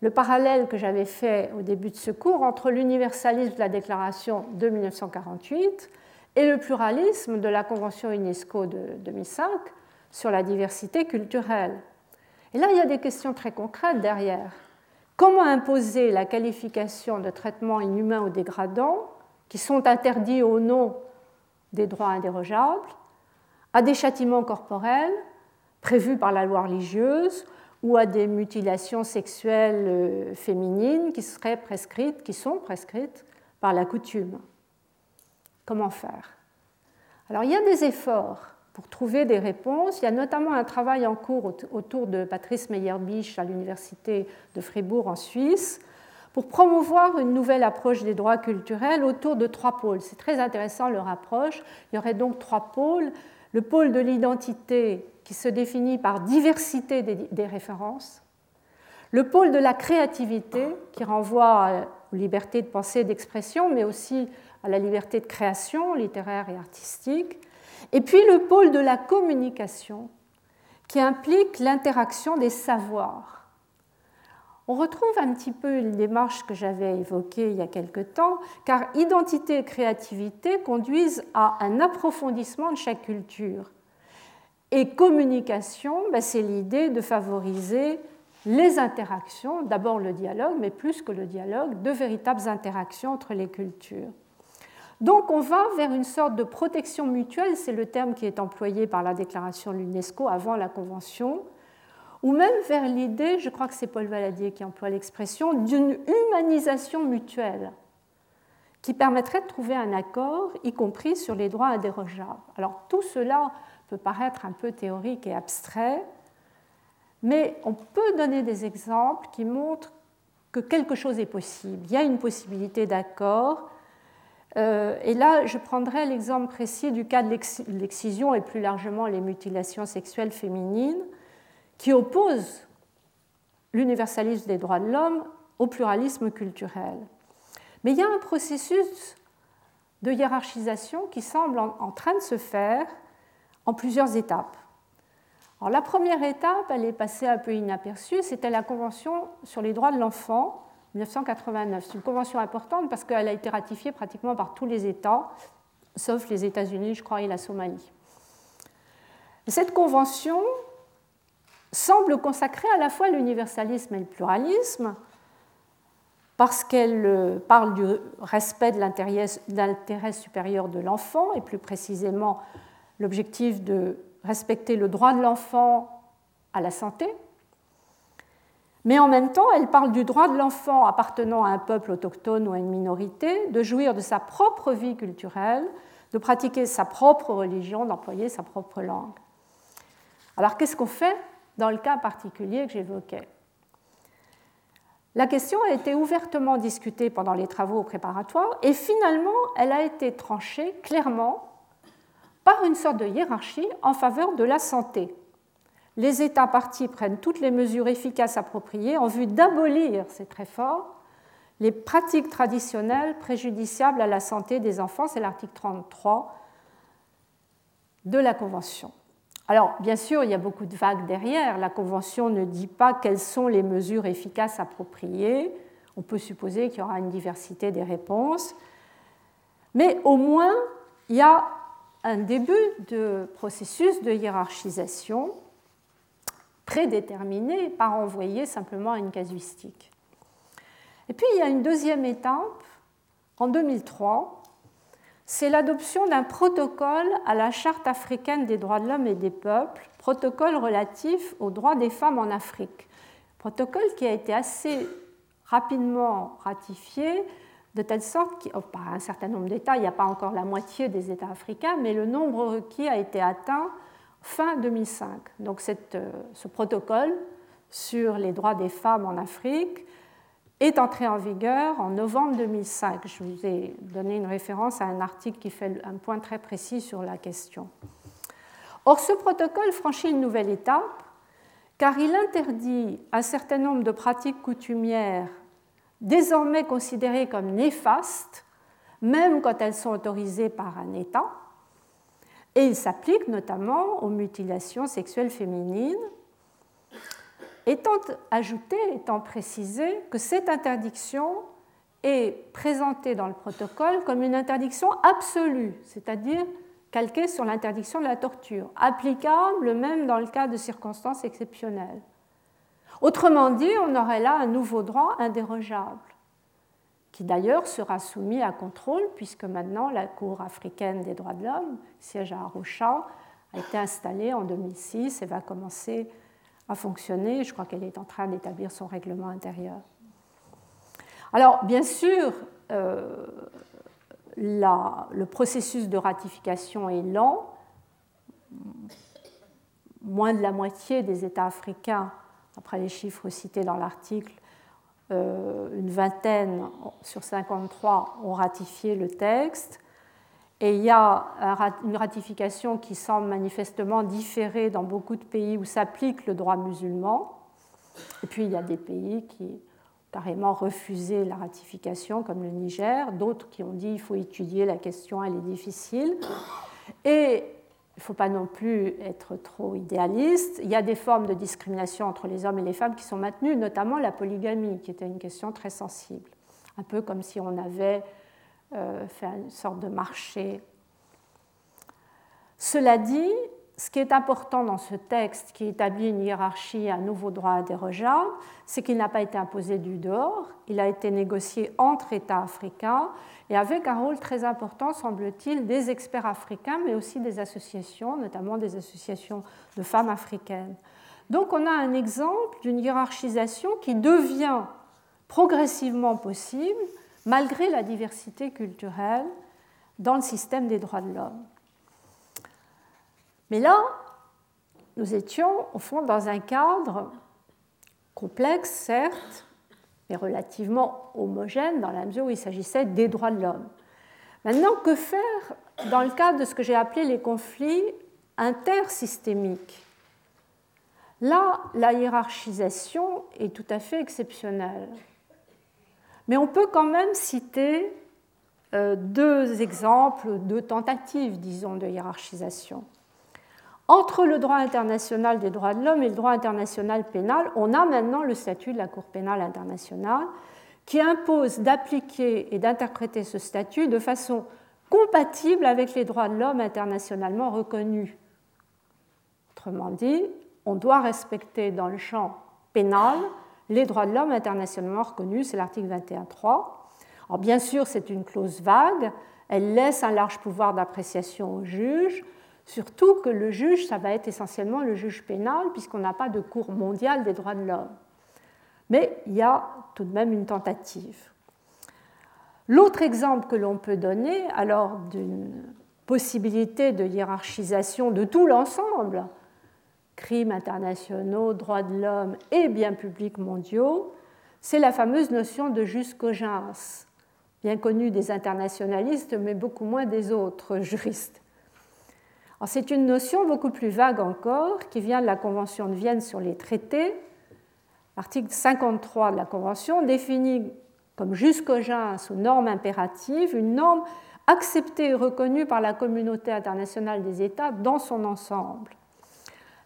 le parallèle que j'avais fait au début de ce cours entre l'universalisme de la déclaration de 1948 et le pluralisme de la Convention UNESCO de 2005 sur la diversité culturelle. Et là, il y a des questions très concrètes derrière. Comment imposer la qualification de traitement inhumain ou dégradant, qui sont interdits au nom des droits indérogeables, à des châtiments corporels prévus par la loi religieuse ou à des mutilations sexuelles euh, féminines qui seraient prescrites, qui sont prescrites par la coutume. Comment faire? Alors il y a des efforts pour trouver des réponses. Il y a notamment un travail en cours autour de Patrice Meyerbisch à l'Université de Fribourg en Suisse pour promouvoir une nouvelle approche des droits culturels autour de trois pôles. C'est très intéressant leur approche. Il y aurait donc trois pôles. Le pôle de l'identité qui se définit par diversité des, références. Le pôle de la créativité qui renvoie aux libertés de pensée et d'expression, mais aussi à la liberté de création littéraire et artistique et puis le pôle de la communication, qui implique l'interaction des savoirs. On retrouve un petit peu une démarche que j'avais évoquée il y a quelque temps, car identité et créativité conduisent à un approfondissement de chaque culture. Et communication, ben, c'est l'idée de favoriser les interactions, d'abord le dialogue, mais plus que le dialogue, de véritables interactions entre les cultures. Donc on va vers une sorte de protection mutuelle, c'est le terme qui est employé par la déclaration de l'UNESCO avant la Convention, ou même vers l'idée, je crois que c'est Paul Valadier qui emploie l'expression, d'une humanisation mutuelle qui permettrait de trouver un accord, y compris sur les droits indérogeables. Alors tout cela peut paraître un peu théorique et abstrait, mais on peut donner des exemples qui montrent que quelque chose est possible. Il y a une possibilité d'accord et là, je prendrai l'exemple précis du cas de l'excision et plus largement les mutilations sexuelles féminines, qui opposent l'universalisme des droits de l'homme au pluralisme culturel. Mais il y a un processus de hiérarchisation qui semble en train de se faire en plusieurs étapes. Alors, la première étape, elle est passée un peu inaperçue, c'était la Convention sur les droits de l'enfant 1989. C'est une convention importante parce qu'elle a été ratifiée pratiquement par tous les États, sauf les États-Unis, je crois, et la Somalie. cette convention semble consacrer à la fois l'universalisme et le pluralisme, parce qu'elle euh, parle du respect de l'intérêt supérieur de l'enfant, et plus précisément l'objectif de respecter le droit de l'enfant à la santé, mais en même temps, elle parle du droit de l'enfant appartenant à un peuple autochtone ou à une minorité de jouir de sa propre vie culturelle, de pratiquer sa propre religion, d'employer sa propre langue. Alors qu'est-ce qu'on fait dans le cas particulier que j'évoquais? La question a été ouvertement discutée pendant les travaux préparatoires et finalement elle a été tranchée clairement par une sorte de hiérarchie en faveur de la santé les États partis prennent toutes les mesures efficaces appropriées en vue d'abolir, c'est très fort, les pratiques traditionnelles préjudiciables à la santé des enfants, c'est l'article 33 de la Convention. Alors, bien sûr, il y a beaucoup de vagues derrière. La Convention ne dit pas quelles sont les mesures efficaces appropriées. On peut supposer qu'il y aura une diversité des réponses. Mais au moins, il y a un début de processus de hiérarchisation prédéterminé par envoyer simplement une casuistique. Et puis il y a une deuxième étape, en 2003, c'est l'adoption d'un protocole à la Charte africaine des droits de l'homme et des peuples, protocole relatif aux droits des femmes en Afrique. Protocole qui a été assez rapidement ratifié, de telle sorte que, oh, un certain nombre d'États, il n'y a pas encore la moitié des États africains, mais le nombre requis a été atteint fin 2005. Donc euh, ce protocole sur les droits des femmes en Afrique est entré en vigueur en novembre 2005. Je vous ai donné une référence à un article qui fait un point très précis sur la question. Or, ce protocole franchit une nouvelle étape car il interdit un certain nombre de pratiques coutumières désormais considérées comme néfastes, même quand elles sont autorisées par un État, et il s'applique notamment aux mutilations sexuelles féminines, étant ajouté, étant précisé que cette interdiction est présentée dans le protocole comme une interdiction absolue, c'est-à-dire calqué sur l'interdiction de la torture, applicable même dans le cas de circonstances exceptionnelles. Autrement dit, on aurait là un nouveau droit indérogeable, qui d'ailleurs sera soumis à contrôle, puisque maintenant la Cour africaine des droits de l'homme, siège à Arusha, a été installée en 2006 et va commencer à fonctionner. Je crois qu'elle est en train d'établir son règlement intérieur. Alors, bien sûr, euh, le processus de ratification est lent. Moins de la moitié des États africains, après les chiffres cités dans l'article, une vingtaine sur 53 ont ratifié le texte. Et il y a une ratification qui semble manifestement différer dans beaucoup de pays où s'applique le droit musulman. Et puis il y a des pays qui carrément refusé la ratification, comme le Niger, d'autres qui ont dit il faut étudier la question, elle est difficile. Et ne faut pas non plus être trop idéaliste. Il y a des formes de discrimination entre les hommes et les femmes qui sont maintenues, notamment la polygamie, qui était une question très sensible. Un peu comme si on avait euh, fait une sorte de marché. Cela dit, ce qui est important dans ce texte qui établit une hiérarchie, un nouveau droit indérogeable, c'est qu'il n'a pas été imposé du dehors, il a été négocié entre États africains et avec un rôle très important, semble-t-il, des experts africains, mais aussi des associations, notamment des associations de femmes africaines. Donc on a un exemple d'une hiérarchisation qui devient progressivement possible malgré la diversité culturelle dans le système des droits de l'homme. Mais là, nous étions au fond dans un cadre complexe, certes, mais relativement homogène dans la mesure où il s'agissait des droits de l'homme. Maintenant, que faire dans le cadre de ce que j'ai appelé les conflits intersystémiques? Là, la hiérarchisation est tout à fait exceptionnelle. Mais on peut quand même citer euh, deux exemples, deux tentatives, disons, de hiérarchisation. Entre le droit international des droits de l'homme et le droit international pénal, on a maintenant le statut de la Cour pénale internationale qui impose d'appliquer et d'interpréter ce statut de façon compatible avec les droits de l'homme internationalement reconnus. Autrement dit, on doit respecter dans le champ pénal les droits de l'homme internationalement reconnus, c'est l'article 21.3. Alors bien sûr, c'est une clause vague, elle laisse un large pouvoir d'appréciation au juge, Surtout que le juge, ça va être essentiellement le juge pénal, puisqu'on n'a pas de Cour mondiale des droits de l'homme. Mais il y a tout de même une tentative. L'autre exemple que l'on peut donner, alors d'une possibilité de hiérarchisation de tout l'ensemble, crimes internationaux, droits de l'homme et biens publics mondiaux, c'est la fameuse notion de jus cogens, bien connue des internationalistes, mais beaucoup moins des autres juristes. C'est une notion beaucoup plus vague encore qui vient de la Convention de Vienne sur les traités. L'article 53 de la Convention définit comme jusqu'au gens ou norme impérative une norme acceptée et reconnue par la communauté internationale des États dans son ensemble.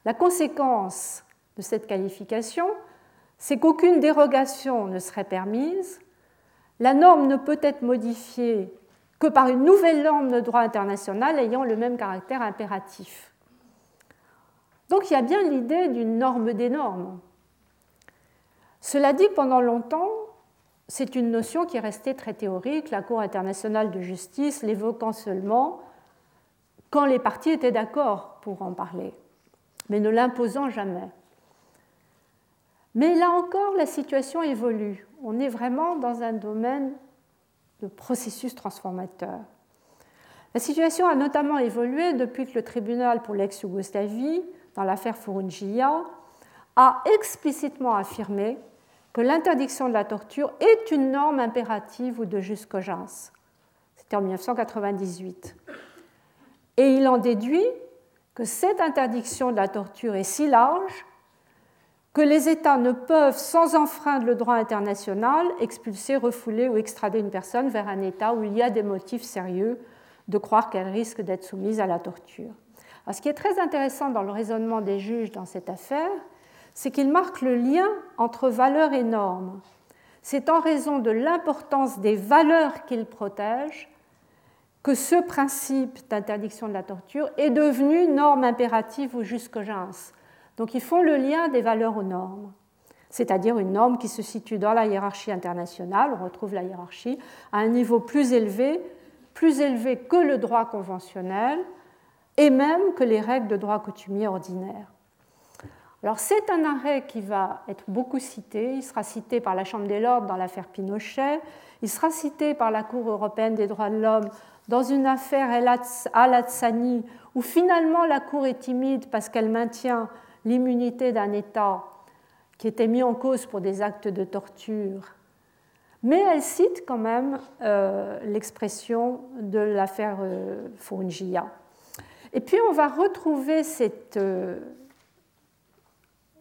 La conséquence de cette qualification, c'est qu'aucune dérogation ne serait permise, la norme ne peut être modifiée que par une nouvelle norme de droit international ayant le même caractère impératif. Donc il y a bien l'idée d'une norme des normes. Cela dit, pendant longtemps, c'est une notion qui est restée très théorique, la Cour internationale de justice l'évoquant seulement quand les parties étaient d'accord pour en parler, mais ne l'imposant jamais. Mais là encore, la situation évolue. On est vraiment dans un domaine processus transformateur. La situation a notamment évolué depuis que le tribunal pour l'ex-Yougoslavie, dans l'affaire Furunjia, a explicitement affirmé que l'interdiction de la torture est une norme impérative ou de juste cogence. C'était en 1998. Et il en déduit que cette interdiction de la torture est si large que les États ne peuvent, sans enfreindre le droit international, expulser, refouler ou extrader une personne vers un État où il y a des motifs sérieux de croire qu'elle risque d'être soumise à la torture. ce qui est très intéressant dans le raisonnement des juges dans cette affaire, c'est qu'ils marquent le lien entre valeurs et normes. C'est en raison de l'importance des valeurs qu'ils protègent que ce principe d'interdiction de la torture est devenu norme impérative ou jusqu'au-gens. Donc ils font le lien des valeurs aux normes, c'est-à-dire une norme qui se situe dans la hiérarchie internationale, on retrouve la hiérarchie, à un niveau plus élevé, plus élevé que le droit conventionnel et même que les règles de droit coutumier ordinaire. Alors c'est un arrêt qui va être beaucoup cité, il sera cité par la Chambre des Lords dans l'affaire Pinochet, il sera cité par la Cour européenne des droits de l'homme dans une affaire Al-Atsani, où finalement la Cour est timide parce qu'elle maintient l'immunité d'un État qui était mis en cause pour des actes de torture, mais elle cite quand même euh, l'expression de l'affaire euh, Et puis on va retrouver cette euh,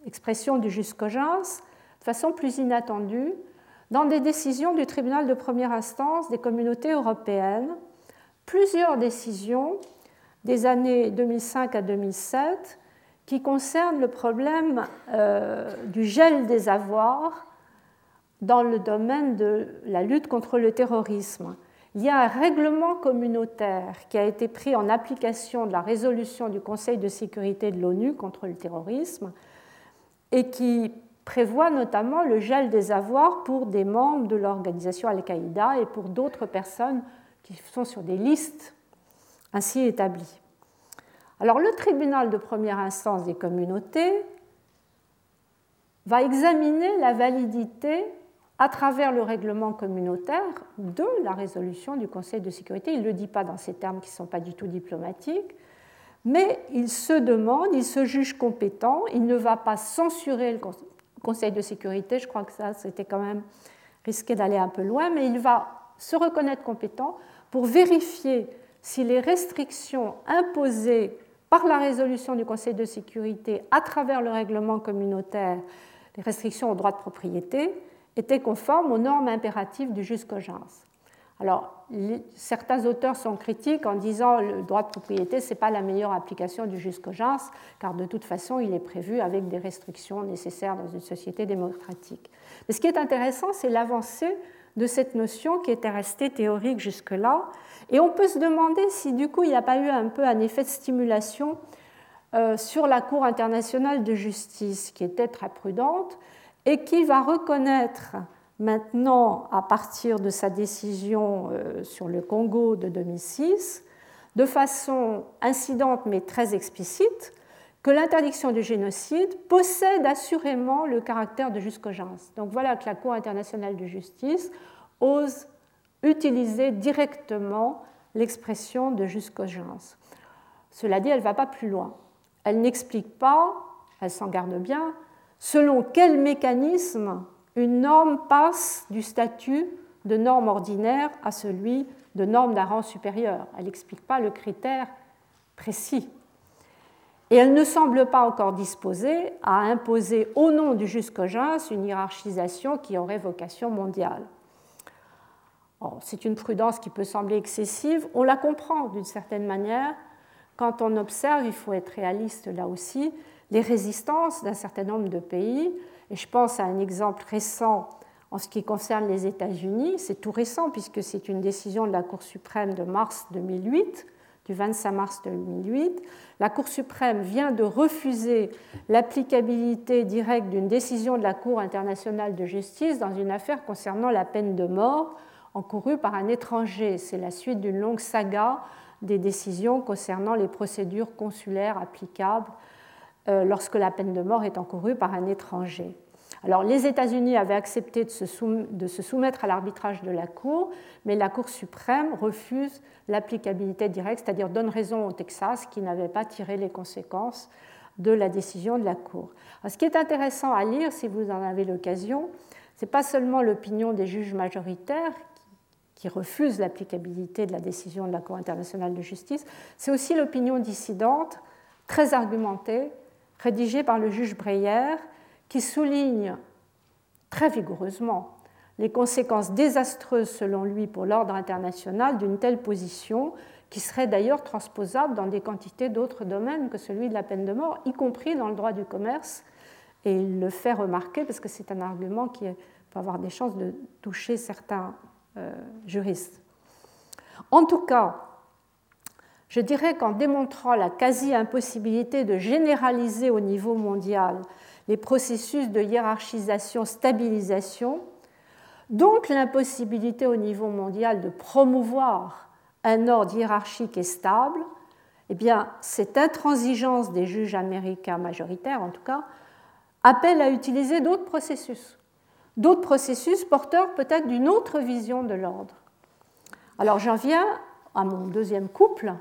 expression du jusqu'audience de façon plus inattendue dans des décisions du tribunal de première instance des communautés européennes. Plusieurs décisions des années 2005 à 2007 qui concernent le problème euh, du gel des avoirs dans le domaine de la lutte contre le terrorisme. Il y a un règlement communautaire qui a été pris en application de la résolution du Conseil de sécurité de l'ONU contre le terrorisme et qui prévoit notamment le gel des avoirs pour des membres de l'organisation Al-Qaïda et pour d'autres personnes qui sont sur des listes ainsi établies. Alors le tribunal de première instance des communautés va examiner la validité à travers le règlement communautaire de la résolution du Conseil de sécurité. Il ne le dit pas dans ces termes qui ne sont pas du tout diplomatiques, mais il se demande, il se juge compétent, il ne va pas censurer le Conseil de sécurité, je crois que ça c'était quand même risqué d'aller un peu loin, mais il va se reconnaître compétent pour vérifier si les restrictions imposées par la résolution du Conseil de sécurité à travers le règlement communautaire, les restrictions au droit de propriété, étaient conformes aux normes impératives du jus Alors, certains auteurs sont critiques en disant que le droit de propriété, ce n'est pas la meilleure application du jus car de toute façon, il est prévu avec des restrictions nécessaires dans une société démocratique. Mais ce qui est intéressant, c'est l'avancée de cette notion qui était restée théorique jusque-là. Et on peut se demander si du coup il n'y a pas eu un peu un effet de stimulation euh, sur la Cour internationale de justice qui était très prudente et qui va reconnaître maintenant, à partir de sa décision euh, sur le Congo de 2006, de façon incidente mais très explicite, que l'interdiction du génocide possède assurément le caractère de jusqu'audience. Donc voilà que la Cour internationale de justice ose utiliser directement l'expression de jusqu'audience. Cela dit, elle ne va pas plus loin. Elle n'explique pas, elle s'en garde bien, selon quel mécanisme une norme passe du statut de norme ordinaire à celui de norme d'un rang supérieur. Elle n'explique pas le critère précis et elle ne semble pas encore disposée à imposer au nom du jusqu'audience une hiérarchisation qui aurait vocation mondiale. C'est une prudence qui peut sembler excessive, on la comprend d'une certaine manière. Quand on observe, il faut être réaliste là aussi, les résistances d'un certain nombre de pays, et je pense à un exemple récent en ce qui concerne les États-Unis, c'est tout récent puisque c'est une décision de la Cour suprême de mars 2008, du 25 mars 2008, la Cour suprême vient de refuser l'applicabilité directe d'une décision de la Cour internationale de justice dans une affaire concernant la peine de mort encourue par un étranger. C'est la suite d'une longue saga des décisions concernant les procédures consulaires applicables euh, lorsque la peine de mort est encourue par un étranger. Alors les États-Unis avaient accepté de se, soumettre à l'arbitrage de la Cour, mais la Cour suprême refuse l'applicabilité directe, c'est-à-dire donne raison au Texas qui n'avait pas tiré les conséquences de la décision de la Cour. ce qui est intéressant à lire, si vous en avez l'occasion, ce n'est pas seulement l'opinion des juges majoritaires qui refusent l'applicabilité de la décision de la Cour internationale de justice, c'est aussi l'opinion dissidente, très argumentée, rédigée par le juge Breyer, qui souligne très vigoureusement les conséquences désastreuses, selon lui, pour l'ordre international d'une telle position, qui serait d'ailleurs transposable dans des quantités d'autres domaines que celui de la peine de mort, y compris dans le droit du commerce. Et il le fait remarquer parce que c'est un argument qui peut avoir des chances de toucher certains euh, juristes. En tout cas, je dirais qu'en démontrant la quasi-impossibilité de généraliser au niveau mondial les processus de hiérarchisation-stabilisation, donc l'impossibilité au niveau mondial de promouvoir un ordre hiérarchique et stable, eh bien, cette intransigeance des juges américains majoritaires, en tout cas, appelle à utiliser d'autres processus, d'autres processus porteurs peut-être d'une autre vision de l'ordre. Alors j'en viens à mon deuxième couple,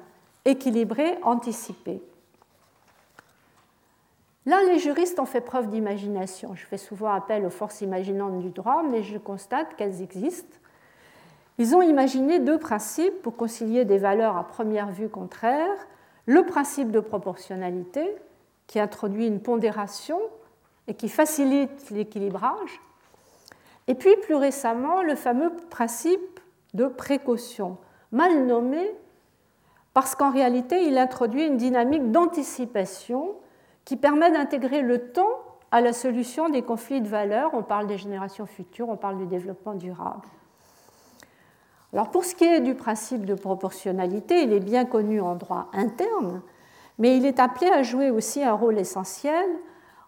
équilibré, anticipé. Là, les juristes ont fait preuve d'imagination. Je fais souvent appel aux forces imaginantes du droit, mais je constate qu'elles existent. Ils ont imaginé deux principes pour concilier des valeurs à première vue contraires. Le principe de proportionnalité, qui introduit une pondération et qui facilite l'équilibrage. Et puis, plus récemment, le fameux principe de précaution, mal nommé parce qu'en réalité, il introduit une dynamique d'anticipation qui permet d'intégrer le temps à la solution des conflits de valeurs. On parle des générations futures, on parle du développement durable. Alors pour ce qui est du principe de proportionnalité, il est bien connu en droit interne, mais il est appelé à jouer aussi un rôle essentiel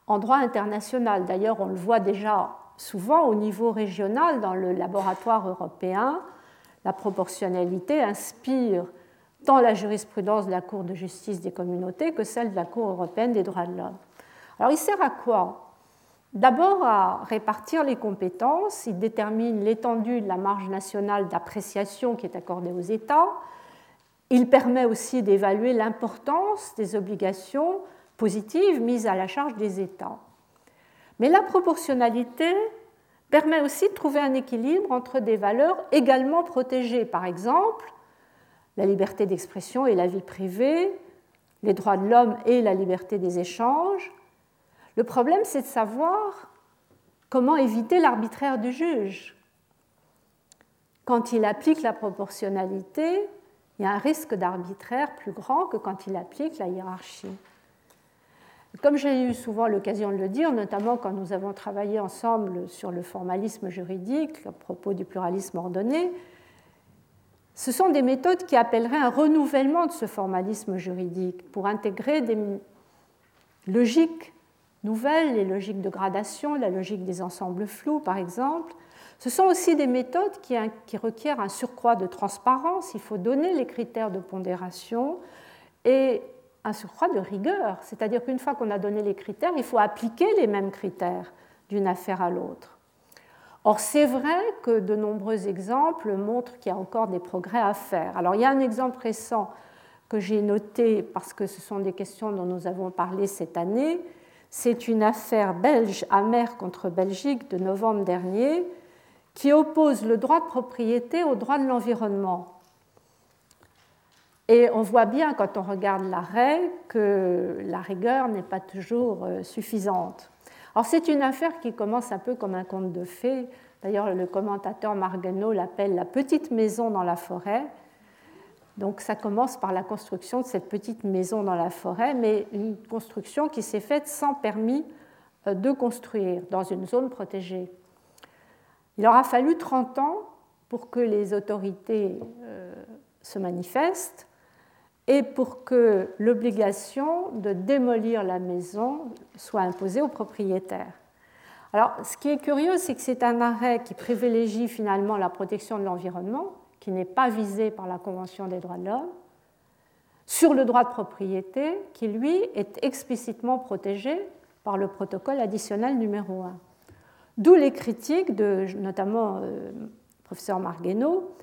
en droit international. D'ailleurs, on le voit déjà souvent au niveau régional dans le laboratoire européen. La proportionnalité inspire tant la jurisprudence de la Cour de justice des communautés que celle de la Cour européenne des droits de l'homme. Alors il sert à quoi? D'abord à répartir les compétences, il détermine l'étendue de la marge nationale d'appréciation qui est accordée aux États, il permet aussi d'évaluer l'importance des obligations positives mises à la charge des États. Mais la proportionnalité permet aussi de trouver un équilibre entre des valeurs également protégées, par exemple la liberté d'expression et la vie privée, les droits de l'homme et la liberté des échanges. Le problème, c'est de savoir comment éviter l'arbitraire du juge. Quand il applique la proportionnalité, il y a un risque d'arbitraire plus grand que quand il applique la hiérarchie. Comme j'ai eu souvent l'occasion de le dire, notamment quand nous avons travaillé ensemble sur le formalisme juridique à propos du pluralisme ordonné, ce sont des méthodes qui appelleraient un renouvellement de ce formalisme juridique pour intégrer des logiques nouvelles, les logiques de gradation, la logique des ensembles flous par exemple. Ce sont aussi des méthodes qui, requièrent un surcroît de transparence, il faut donner les critères de pondération et un surcroît de rigueur, c'est-à-dire qu'une fois qu'on a donné les critères, il faut appliquer les mêmes critères d'une affaire à l'autre. Or, c'est vrai que de nombreux exemples montrent qu'il y a encore des progrès à faire. Alors, il y a un exemple récent que j'ai noté parce que ce sont des questions dont nous avons parlé cette année. C'est une affaire belge amère contre Belgique de novembre dernier qui oppose le droit de propriété au droit de l'environnement. Et on voit bien quand on regarde l'arrêt que la rigueur n'est pas toujours euh, suffisante. Alors c'est une affaire qui commence un peu comme un conte de fées. D'ailleurs, le commentateur Marguenot l'appelle la petite maison dans la forêt. Donc ça commence par la construction de cette petite maison dans la forêt, mais une construction qui s'est faite sans permis euh, de construire dans une zone protégée. Il aura fallu 30 ans pour que les autorités euh, se manifestent et pour que l'obligation de démolir la maison soit imposée aux propriétaires. Alors, ce qui est curieux, c'est que c'est un arrêt qui privilégie finalement la protection de l'environnement, qui n'est pas visé par la Convention des droits de l'homme, sur le droit de propriété, qui lui est explicitement protégé par le protocole additionnel numéro 1. D'où les critiques de notamment euh, le professeur Margueno.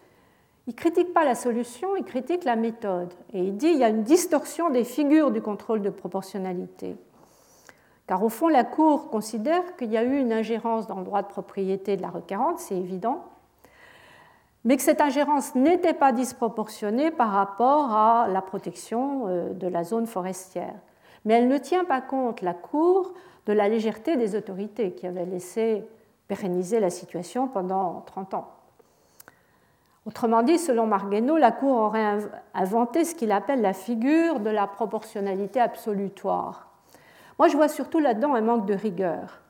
Il critique pas la solution, il critique la méthode. Et il dit qu'il y a une distorsion des figures du contrôle de proportionnalité. Car au fond, la Cour considère qu'il y a eu une ingérence dans le droit de propriété de la requérante, c'est évident, mais que cette ingérence n'était pas disproportionnée par rapport à la protection euh, de la zone forestière. Mais elle ne tient pas compte, la Cour, de la légèreté des autorités qui avaient laissé pérenniser la situation pendant 30 ans. Autrement dit, selon Margueno, la Cour aurait inventé ce qu'il appelle la figure de la proportionnalité absolutoire. Moi, je vois surtout là-dedans un manque de rigueur.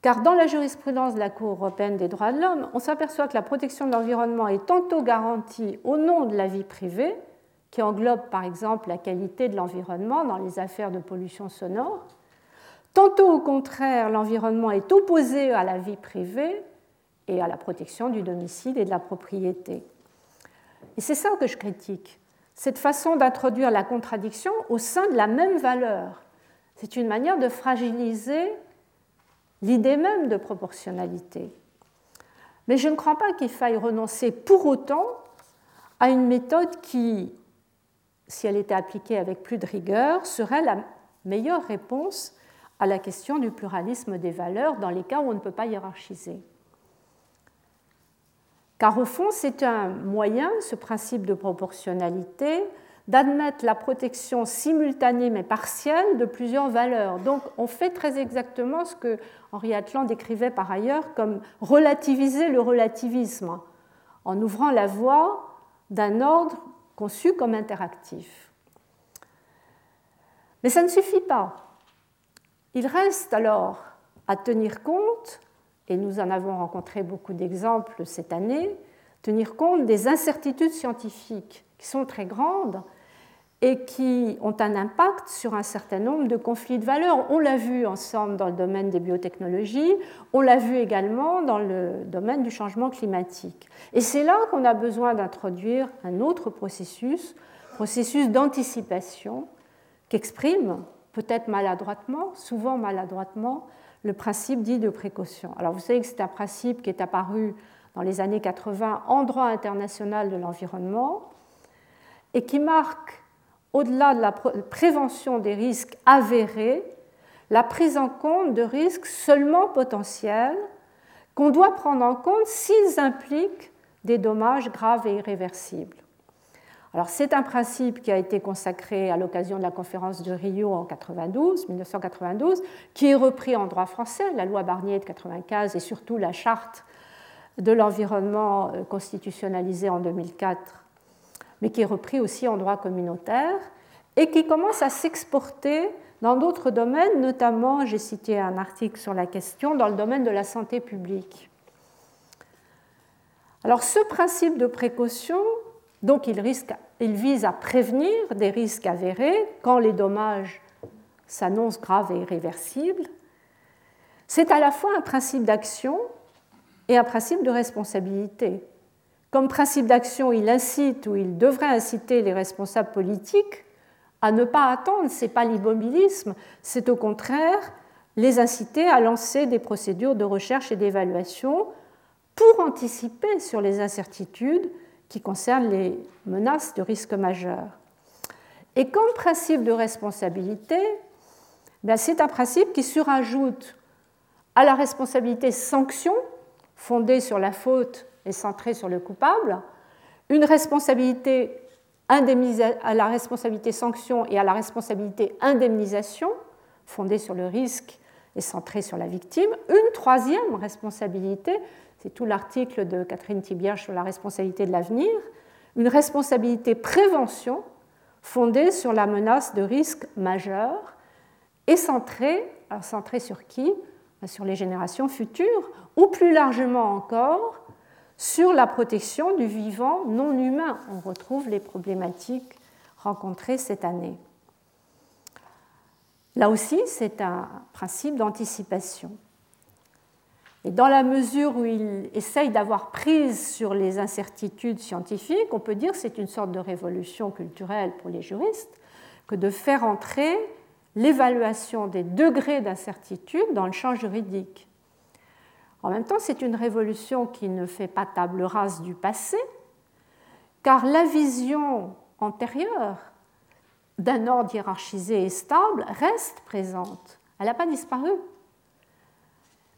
Car dans la jurisprudence de la Cour européenne des droits de l'homme, on s'aperçoit que la protection de l'environnement est tantôt garantie au nom de la vie privée, qui englobe par exemple la qualité de l'environnement dans les affaires de pollution sonore, tantôt au contraire l'environnement est opposé à la vie privée et à la protection du domicile et de la propriété. Et c'est ça que je critique, cette façon d'introduire la contradiction au sein de la même valeur. C'est une manière de fragiliser l'idée même de proportionnalité. Mais je ne crois pas qu'il faille renoncer pour autant à une méthode qui, si elle était appliquée avec plus de rigueur, serait la meilleure réponse à la question du pluralisme des valeurs dans les cas où on ne peut pas hiérarchiser. Car au fond, c'est un moyen, ce principe de proportionnalité, d'admettre la protection simultanée mais partielle de plusieurs valeurs. Donc on fait très exactement ce que Henri Atlan décrivait par ailleurs comme relativiser le relativisme, en ouvrant la voie d'un ordre conçu comme interactif. Mais ça ne suffit pas. Il reste alors à tenir compte, et nous en avons rencontré beaucoup d'exemples cette année, tenir compte des incertitudes scientifiques qui sont très grandes et qui ont un impact sur un certain nombre de conflits de valeurs. On l'a vu ensemble dans le domaine des biotechnologies, on l'a vu également dans le domaine du changement climatique. Et c'est là qu'on a besoin d'introduire un autre processus, processus d'anticipation, qu'exprime, peut-être maladroitement, souvent maladroitement, le principe dit de précaution. Alors vous savez que c'est un principe qui est apparu dans les années 80 en droit international de l'environnement et qui marque au-delà de la prévention des risques avérés, la prise en compte de risques seulement potentiels qu'on doit prendre en compte s'ils impliquent des dommages graves et irréversibles. Alors, c'est un principe qui a été consacré à l'occasion de la conférence de Rio en 92, 1992, qui est repris en droit français, la loi Barnier de 1995 et surtout la charte de l'environnement euh, constitutionnalisée en 2004 mais qui est repris aussi en droit communautaire et qui commence à s'exporter dans d'autres domaines, notamment, j'ai cité un article sur la question, dans le domaine de la santé publique. Alors ce principe de précaution, donc il, vise à prévenir des risques avérés quand les dommages s'annoncent graves et irréversibles. C'est à la fois un principe d'action et un principe de responsabilité. Comme principe d'action, il incite ou il devrait inciter les responsables politiques à ne pas attendre, ce n'est pas l'immobilisme, c'est au contraire les inciter à lancer des procédures de recherche et d'évaluation pour anticiper sur les incertitudes qui concernent les menaces de risques majeurs. Et comme principe de responsabilité, ben, c'est un principe qui surajoute à la responsabilité sanction fondée sur la faute est centré sur le coupable, une responsabilité à la responsabilité sanction et à la responsabilité indemnisation, fondée sur le risque et centrée sur la victime. Une troisième responsabilité, c'est tout l'article de Catherine Thibière sur la responsabilité de l'avenir, une responsabilité prévention fondée sur la menace de risque majeur et centrée, centrée sur qui? Sur les générations futures, ou plus largement encore sur la protection du vivant non humain. On retrouve les problématiques rencontrées cette année. Là aussi, c'est un principe d'anticipation. Et dans la mesure où il essaye d'avoir prise sur les incertitudes scientifiques, on peut dire que c'est une sorte de révolution culturelle pour les juristes que de faire entrer l'évaluation des degrés d'incertitude dans le champ juridique. En même temps, c'est une révolution qui ne fait pas table rase du passé, car la vision antérieure d'un ordre hiérarchisé et stable reste présente. Elle n'a pas disparu.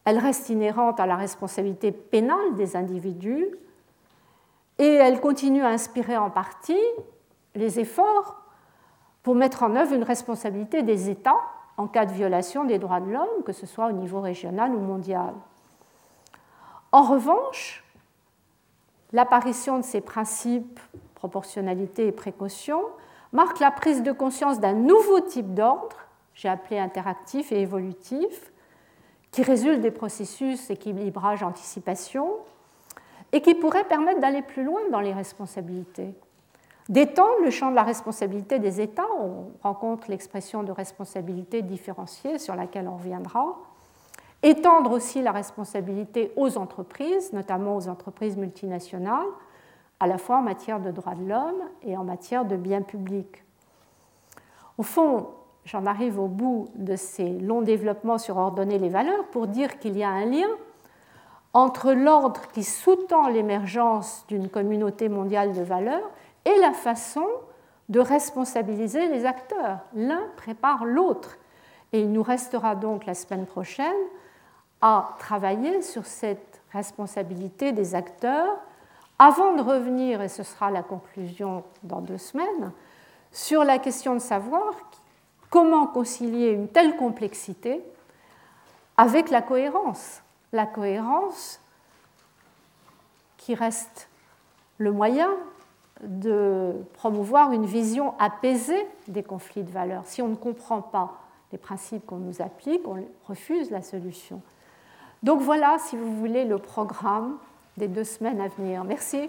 Elle reste inhérente à la responsabilité pénale des individus et elle continue à inspirer en partie les efforts pour mettre en œuvre une responsabilité des États en cas de violation des droits de l'homme, que ce soit au niveau régional ou mondial. En revanche, l'apparition de ces principes, proportionnalité et précaution, marque la prise de conscience d'un nouveau type d'ordre, j'ai appelé interactif et évolutif, qui résulte des processus équilibrage-anticipation et qui pourrait permettre d'aller plus loin dans les responsabilités. D'étendre le champ de la responsabilité des États, on rencontre l'expression de responsabilité différenciée sur laquelle on reviendra, étendre aussi la responsabilité aux entreprises, notamment aux entreprises multinationales, à la fois en matière de droits de l'homme et en matière de biens publics. Au fond, j'en arrive au bout de ces longs développements sur ordonner les valeurs pour dire qu'il y a un lien entre l'ordre qui sous-tend l'émergence d'une communauté mondiale de valeurs et la façon de responsabiliser les acteurs. L'un prépare l'autre. Et il nous restera donc la semaine prochaine à travailler sur cette responsabilité des acteurs avant de revenir, et ce sera la conclusion dans deux semaines, sur la question de savoir comment concilier une telle complexité avec la cohérence? La cohérence qui reste le moyen de promouvoir une vision apaisée des conflits de valeurs. Si on ne comprend pas les principes qu'on nous applique, on refuse la solution. Donc voilà, si vous voulez, le programme des deux semaines à venir. Merci.